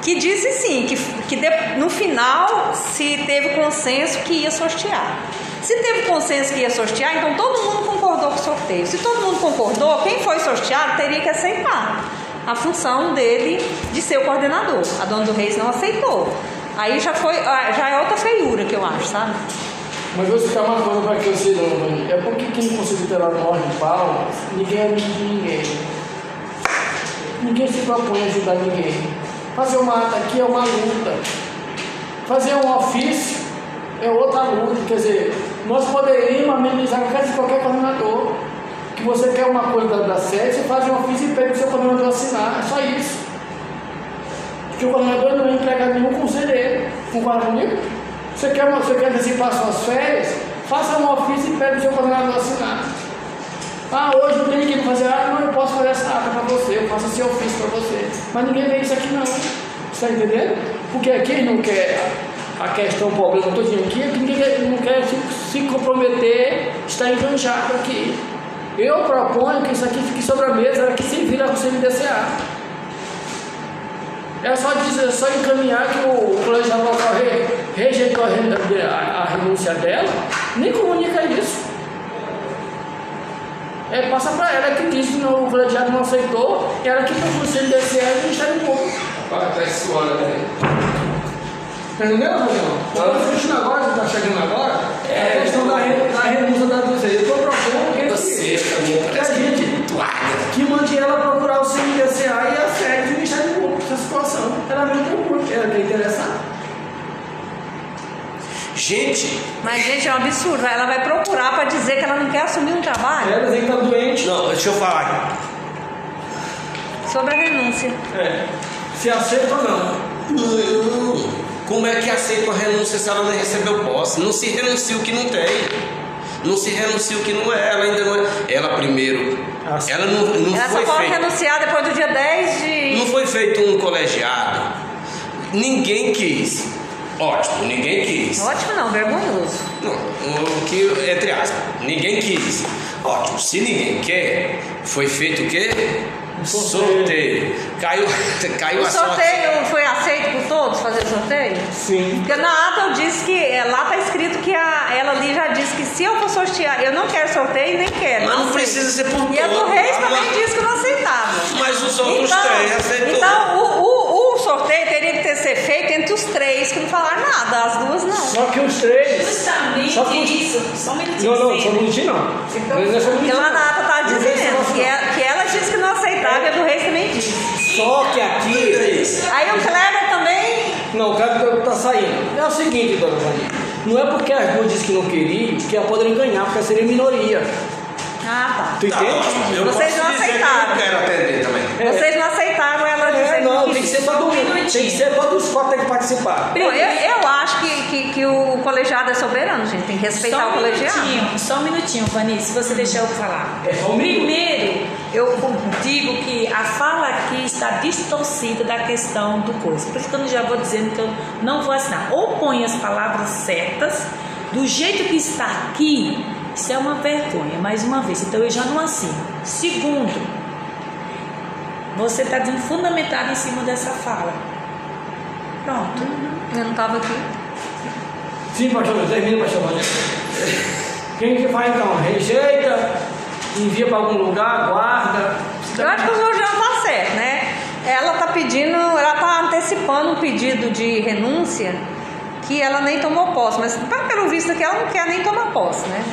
que disse sim, que, que de- no final se teve consenso que ia sortear. Se teve consenso que ia sortear, então todo mundo concordou com o sorteio. Se todo mundo concordou, quem foi sorteado teria que aceitar a função dele de ser o coordenador. A dona do Reis não aceitou. Aí já foi, ah, já é outra feiura que eu acho, sabe? Mas vou explicar uma coisa para que você não. É porque quem Tutelar Norte de Palmas, ninguém é amigo de ninguém. Ninguém se propõe a ajudar ninguém. Fazer uma ata aqui é uma luta. Fazer um ofício é outra luta. Quer dizer, nós poderíamos amenizar de qualquer coordenador. Que você quer uma coisa da, sede, você faz um ofício e pede o seu coordenador assinar. É só isso. Porque o coordenador não é empregado nenhum conselheiro. Concorda comigo? Você quer, você quer antecipar suas férias? Faça um ofício e pede o seu coordenador assinar. Ah, hoje eu tenho que ir fazer, ah, não, eu posso fazer essa ata para você, eu faço esse ofício para você. Mas ninguém vê isso aqui não. Você está entendendo? Porque quem não quer a questão, o problema todinho aqui, é que ninguém não quer se, se comprometer, está enganjado aqui. Eu proponho que isso aqui fique sobre a mesa, que se vira com o CMDCA. É só dizer, é só encaminhar que o colegiado local re- rejeitou a, renda- a- a renúncia dela, nem comunica isso. É, passa para ela que diz que não, o colegiado não aceitou, e ela que procura o CNDCE e o Ministério Público. Rapaz, tá suando, né? Entendeu, Daniel? O que eu tô discutindo agora, que está chegando agora, é a questão da, re- da renúncia da dúvida. Eu estou propondo que, minha que a gente que que mande ela procurar o CNDCA e a sede do Ministério Público essa procura, ela quer interessar. Gente, Mas, gente, é um absurdo. Ela vai procurar para dizer que ela não quer assumir um trabalho Ela dizer que está doente. não, deixa eu falar. sobre a renúncia. É. Se aceita ou não. Não. Como é que aceita uma renúncia se ela não recebeu posse? Não se renuncia o que não tem. Não se renuncia o que não é. Ela ainda não é. Ela primeiro. Ela não, não Ela foi só pode feita. renunciar depois do dia 10 de. Não foi feito um colegiado. Ninguém quis. Ótimo, ninguém quis. Ótimo, não, vergonhoso. Não, o que, entre aspas, ninguém quis. Ótimo, se ninguém quer, foi feito o quê? Sorteio. Caiu, caiu O a sorte. sorteio foi aceito por todos fazer o sorteio? Sim. Porque na ata eu disse que é, lá tá escrito que a, ela ali já disse que se eu for sortear, eu não quero sorteio nem quero. Mas não aceito. precisa ser por E a do todo. Reis também mas- disse que não aceitava. Mas os outros então, três aceitou. Então o, o, o sorteio teria que ter ser feito entre os três que não falaram nada, as duas não. Só que os três. Justamente Só que- isso. Só um minutinho. Não, não, só bonitinho não. Não é só Porque bonitinho. lá na ata tá esse dizendo que, ela, que disse que não aceitava e a do Reis também disse. Só que aqui. Aí o Kleber também. Não, o cara tá saindo. É o seguinte, dona Vani. Não é porque as duas dizem que não queriam que elas poderiam ganhar, porque seria minoria. Ah, tá. Tu Tá, entende? eu Vocês posso não dizer aceitaram. que eu quero atender também. É. Vocês não aceitaram É, não, tem que ser todo mundo. tem que ser todos os quatro tem que participar. Eu, eu acho que, que, que o colegiado é soberano, gente. Tem que respeitar só um o colegiado. minutinho, só um minutinho, Vani, se você deixar eu falar. É um. Primeiro, eu digo que a fala aqui está distorcida da questão do coisa. Por isso que eu já vou dizendo que eu não vou assinar. Ou põe as palavras certas, do jeito que está aqui, isso é uma vergonha, mais uma vez. Então eu já não assino. Segundo, você está dizendo fundamentado em cima dessa fala. Pronto. Eu não estava aqui. Sim, pastor, termina, pastor. Quem que faz então? Rejeita, envia para algum lugar, guarda. Eu acho que o senhor já está certo, né? Ela está pedindo, ela está antecipando um pedido de renúncia que ela nem tomou posse, mas pelo visto aqui ela não quer nem tomar posse, né?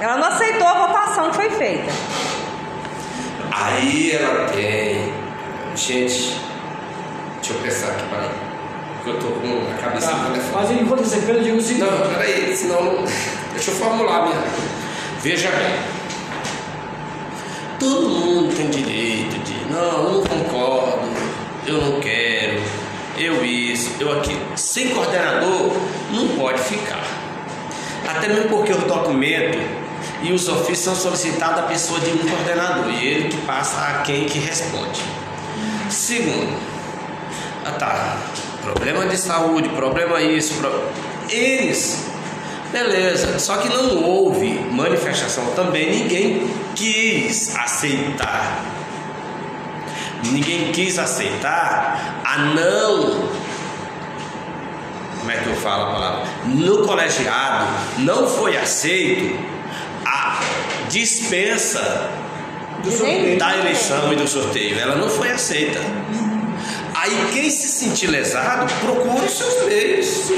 Ela não aceitou a votação que foi feita. Aí ela tem. Gente, deixa eu pensar aqui, peraí. Porque eu tô com a cabeça Tá, no telefone. mas enquanto você pensa, eu digo o seguinte. Não, peraí, senão. não- Deixa eu formular minha. Veja bem. Todo mundo tem direito de. Não, eu não concordo, eu não quero, eu isso, eu aquilo. Sem coordenador, não pode ficar. Até mesmo porque o documento e os ofícios são solicitados à pessoa de um coordenador e ele que passa a quem que responde. Segundo, ah tá, problema de saúde, problema isso, pro... eles, beleza, só que não houve manifestação também, ninguém quis aceitar. Ninguém quis aceitar a não como é que eu falo a palavra? No colegiado não foi aceito a dispensa da eleição e do sorteio. Ela não foi aceita. Aí quem se sentir lesado, procure os seus meios.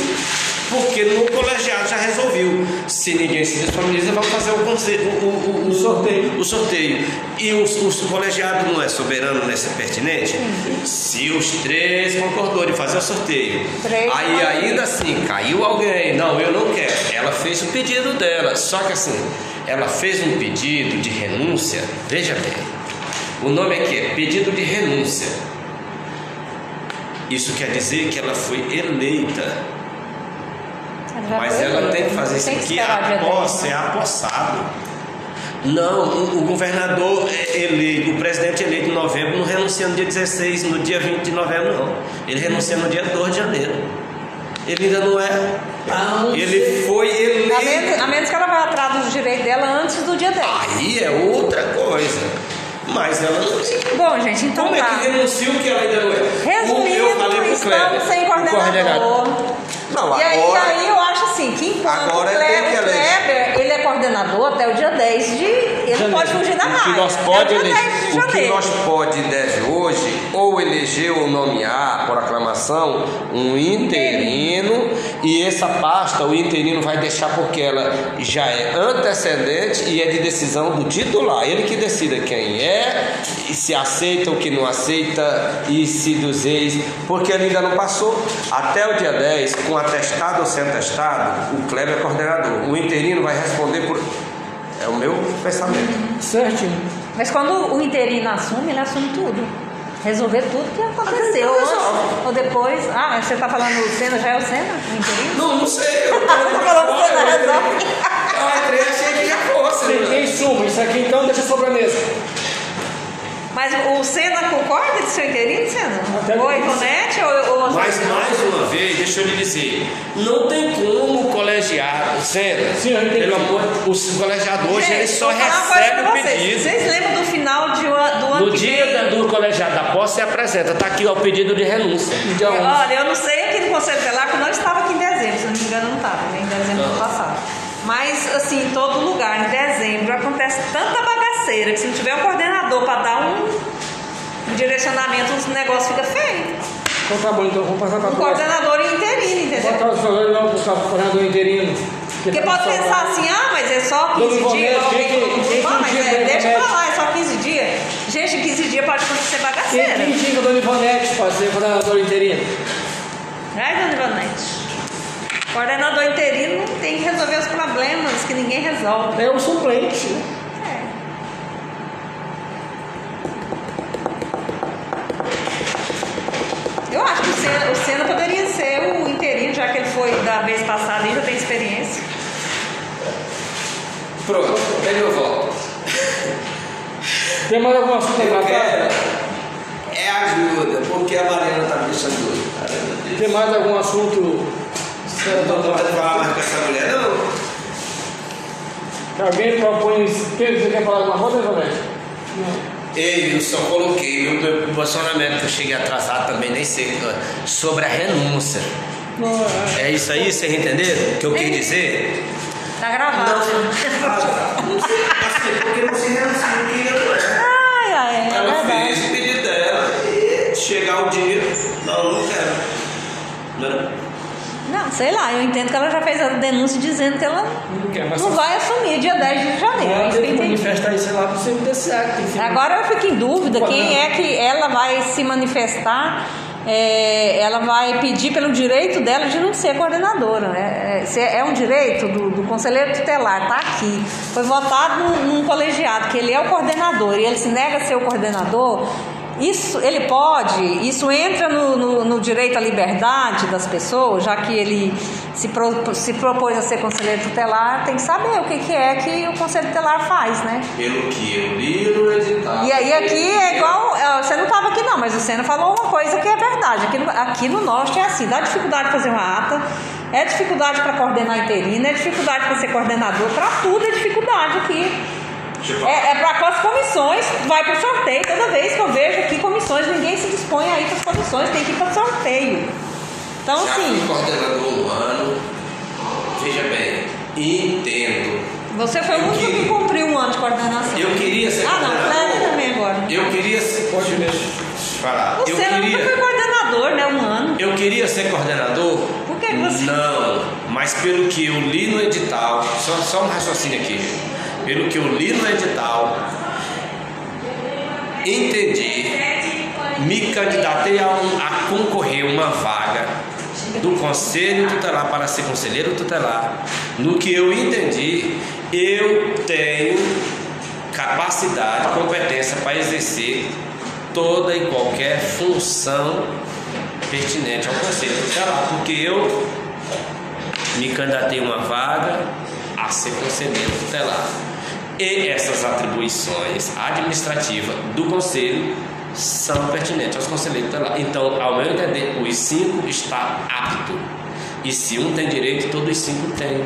Porque no colegiado já resolveu. Se ninguém se disponibiliza, vamos fazer o, o, o- o- sorteio. o sorteio. E o, o colegiado não é soberano nesse pertinente? Se os três concordou de fazer o sorteio. Três aí ainda assim, caiu alguém. Não, eu não quero. Ela fez o pedido dela. Só que assim, ela fez um pedido de renúncia. Veja bem. O nome aqui é pedido de renúncia. Isso quer dizer que ela foi eleita. já Mas ela eleita, tem que fazer isso aqui 10, ser né? apossado. Não, o, governador é eleito, o presidente eleito em novembro não renuncia no dia 16, no dia 20 de novembro, não. Ele renuncia no dia 2 de janeiro. Ele ainda não é. Não Ele foi A menos, eleito. a menos que ela vá atrás dos direitos dela antes do dia 10. Aí é outra coisa. Mas ela não tem. Bom, gente, então Como é tá. que renuncia o que ela ainda não é? Resumindo, eu falei pro estamos Kleber, sem o coordenador. Não, E aí, agora. aí eu acho assim, que enquanto Agora o ele tem Kleber, que eleger. Kleber, é coordenador até o dia 10 de. Ele não pode fugir da O que raia. nós pode o dia 10 de eleger, o que janeiro. nós pode e deve hoje, ou eleger ou nomear por aclamação um interino e essa pasta o interino vai deixar porque ela já é antecedente e é de decisão do titular. Ele que decida quem é, e se aceita ou que não aceita e se dos ex, porque ele ainda não passou. Até o dia 10, com atestado ou sem atestado, o Kleber é coordenador. O interino vai responder por. É o meu pensamento. Certinho. Mas quando o interino assume, ele assume tudo. Resolver tudo que aconteceu. Antes, ou depois. Ah, mas você tá falando o Senna, já é o Senna? O interino? Não, não sei. Eu tô tá falando o Senna, resolve. Eu entrei achei que já fosse. Sim, né? em suma, isso aqui então deixa sobre a mesa. Mas o Senna concorda de ser interino, Senna? Até Ou a que- Ivonete ou, ou Mas mais uma vez, deixa eu lhe dizer, não tem como o colegiado, sério, Sim, pelo amor, o colegiado hoje Gente, ele só recebe o vocês. pedido. Vocês lembram do final de, uma- do ano No que dia vem? do colegiado da posse, você apresenta, tá aqui ó, o pedido de renúncia. Então, Olha, eu não sei aqui no Conselho porque eu não estava aqui em dezembro, se eu não me engano, não estava, né? Em dezembro do ano passado. Mas, assim, em todo lugar, em dezembro, acontece tanta bagaceira que se não tiver um coordenador para dar um, um direcionamento, o negócio fica feio. então tá bom, então vamos passar para Um coordenador interino, entendeu? Botar o senhor não para o coordenador interino. Porque pode pensar assim, ah, mas é só 15 Dona dias. Ivonete, alguém quem que- quem mas é, deixa eu Ivonete? falar, é só 15 dias. Gente, em 15 dias pode acontecer Quem bagaceira. que indica o Dona Ivonete para ser coordenador interino? Ai, dona Ivonete. Coordenador interino tem que resolver os problemas que ninguém resolve. É o suplente. É. Eu acho que Senna, o Senna poderia ser o interino, já que ele foi da vez passada e já tem experiência. Pronto, aí eu volto. Tem mais algum assunto pra quero é ajuda, porque a Mariana tá me deixando doido. meu. Tem mais algum assunto? Eu não tô de falar mais com essa mulher, não. Alguém propõe. Quem você quer falar alguma coisa, Ivonete? Ei, eu só coloquei meu meu posicionamento que eu cheguei atrasado também, nem sei. Sobre a renúncia. Não. É isso aí, vocês entenderam? O que eu quis dizer? Tá gravado. Não sei, assim, porque não se renuncia, porque Ai, ai, é ela verdade. fez o pedido dela e chegar o dinheiro, não, não quero. Não, não. Sei lá, eu entendo que ela já fez a denúncia dizendo que ela Não não vai assumir dia 10 de janeiro. É Ela entendi. manifestar isso lá que tem que Agora eu fico em dúvida quem é que ela vai se manifestar. é, ela vai pedir pelo direito dela de não ser coordenadora. É, é, se é um direito do, do conselheiro tutelar, tá aqui. Foi votado num, num colegiado que ele é o coordenador e ele se nega a ser o coordenador. Isso ele pode, isso entra no, no- no direito à liberdade das pessoas, já que ele se, pro- se propôs a ser conselheiro tutelar, tem que saber o que, que é que o conselho tutelar faz, né? Pelo que eu li no edital. E aí aqui é igual, é, você não estava aqui não, mas o Senna falou uma coisa que é verdade. Aqui no, aqui no norte é assim, dá dificuldade de fazer uma ata, é dificuldade para coordenar interino, é dificuldade para ser coordenador, para tudo é dificuldade aqui. Tipo, É, é para as comissões, vai para o sorteio. Toda vez que eu vejo aqui comissões, ninguém se dispõe aí para as comissões, tem que ir para sorteio. Então já assim, fui coordenador um ano. Veja bem, entendo. você foi o único que queria- cumpriu um ano de coordenação. Eu queria ser Ah não, o. Cléber também agora. Eu queria ser. Pode mesmo. Falar. O eu Senna nunca queria. foi coordenador, né? Um ano. Eu queria ser coordenador? Por que você- Não, mas pelo que eu li no edital, só, só um raciocínio aqui. Pelo que eu li no edital, entendi, me candidatei a, um- a concorrer uma vaga do Conselho Tutelar para ser conselheiro tutelar. No que eu entendi, eu tenho capacidade, competência para exercer toda e qualquer função pertinente ao Conselho Tutelar, porque eu me candidatei uma vaga a ser conselheiro tutelar. E essas atribuições administrativas do Conselho são pertinentes aos conselheiros tutelares. Então, ao meu entender, os cinco está apto. E se um tem direito, todos os cinco têm.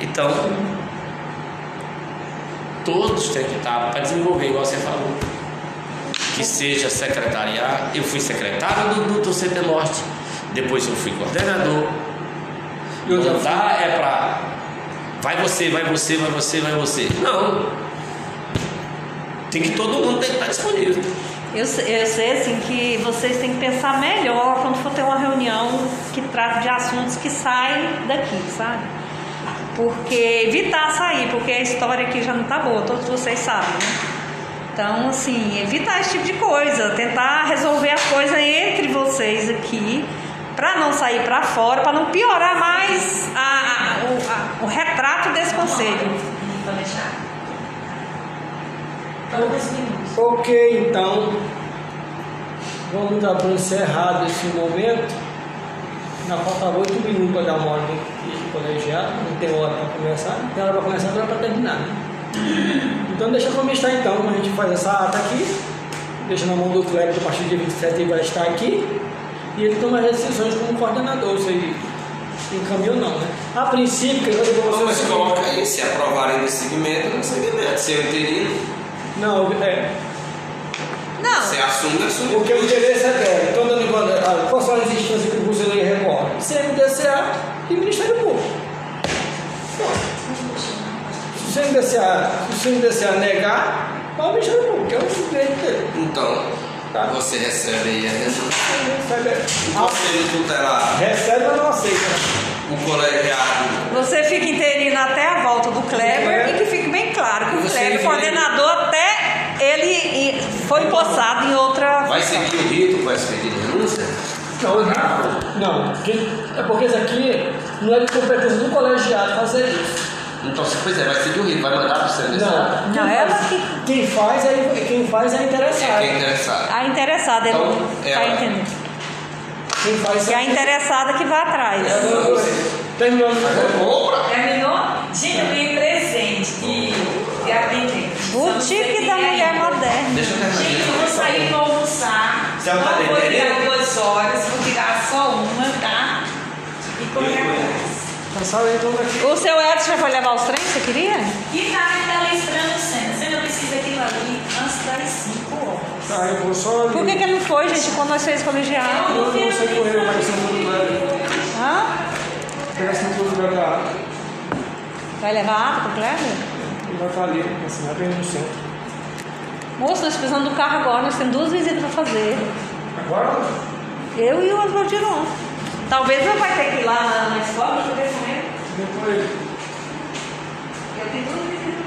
Então, todos têm que estar para desenvolver, igual você falou. Que seja secretariado. Eu fui secretário do, do, CT Norte. Depois eu fui coordenador. Dá é pra. Vai você, vai você, vai você, vai você. Não. Tem que todo mundo tem que estar disponível. Eu, eu sei assim que vocês têm que pensar melhor quando for ter uma reunião que trata de assuntos que saem daqui, sabe? Porque evitar sair, porque a história aqui já não tá boa, todos vocês sabem, né? Então, assim, evitar esse tipo de coisa, tentar resolver as coisas entre vocês aqui, para não sair para fora, para não piorar mais a- a- o, a- o retrato desse conselho. Pode deixar? Ok, então vamos dar para encerrar esse momento. Na falta oito minutos para dar uma ordem de colegiado, não tem hora para começar, não tem hora para começar, não tem hora para terminar. Né? Então deixa como está então, a gente faz essa ata aqui, deixa na mão do Cleber que a partir do dia 27 ele vai estar aqui e ele toma as decisões como coordenador, se ele encaminha ou não. Né? A princípio, que para Não, mas vocês. coloca aí, se aprovarem desse segmento, no segmento. Se eu interino, Não, é, Não, você assume, assume. Porque o interesse é dela. Então, dando igual, ah, quais são as instâncias que o Conselheiro recorre? CMDCA e Ministério Público. Bom, se o CMDCA, se o CMDCA negar, vai ao Ministério Público, que é o direito dele. Então, Tá. você recebe aí a renúncia. Recebe, O Conselho Tutelar, recebe mas não aceita. o colegiado, Você fica interino até a volta do Kleber É. e que fique bem claro que o Você Kleber, fica- coordenador, até ele foi empossado em outra. vai seguir o rito pedido de renúncia? Não, não. não. Que- É porque isso aqui não é de competência do colegiado fazer isso. Então, se pois é, vai seguir o rito, vai mandar para o CMDCA. Não. Não, Quem ela faz- que- Quem faz é, quem faz é É interessado. quem é interessado. A interessada, ele Então, tá ela- entendendo. Quem faz E a interessada que vai atrás. Terminando. Terminou? Gente, eu ganhei presente de, de atendente. Boutique da Mulher Moderna. Deixa eu terminar. Gente, eu vou sair pra almoçar. É Não vou tirar duas horas, vou tirar só uma, tá? E correr daqui. O seu Edson já foi levar os trens, você queria? E tá naquela estranha cena. Você não precisa daquilo ali antes das 5 horas. Tá, eu vou só. Por que, que ele não foi, gente, quando nós fez colegiado? Eu não sair correndo, mas você não vai. Hã? Pegar esse outro lugar da água. Vai levar água pro Kleber? Ele vai estar ali, assim, bem no centro. Moço, nós precisamos do carro agora, nós temos duas visitas pra fazer. Agora? Eu e o Oswaldo Giron. Talvez meu pai tenha que ir lá na, na escola pra ver com ele. Depois. Eu tenho duas visitas.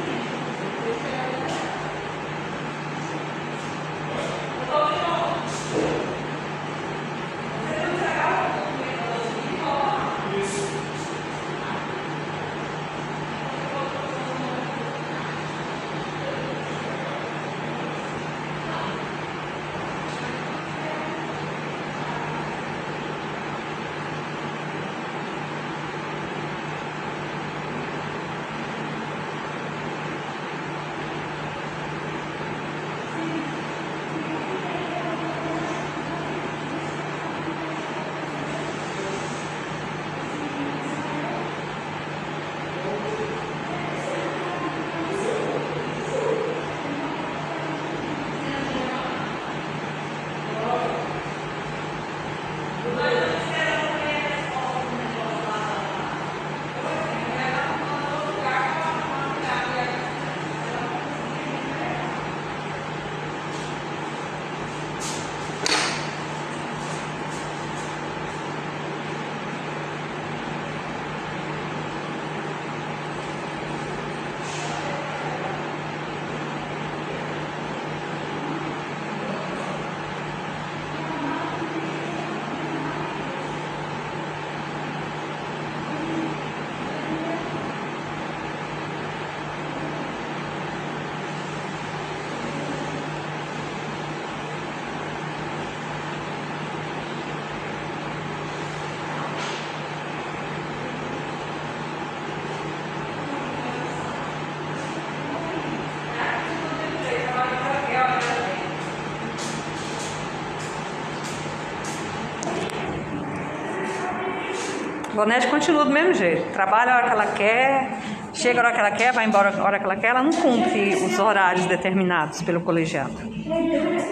Bonete continua do mesmo jeito. Trabalha a hora que ela quer, chega a hora que ela quer, vai embora a hora que ela quer. Ela não cumpre os horários determinados pelo colegiado.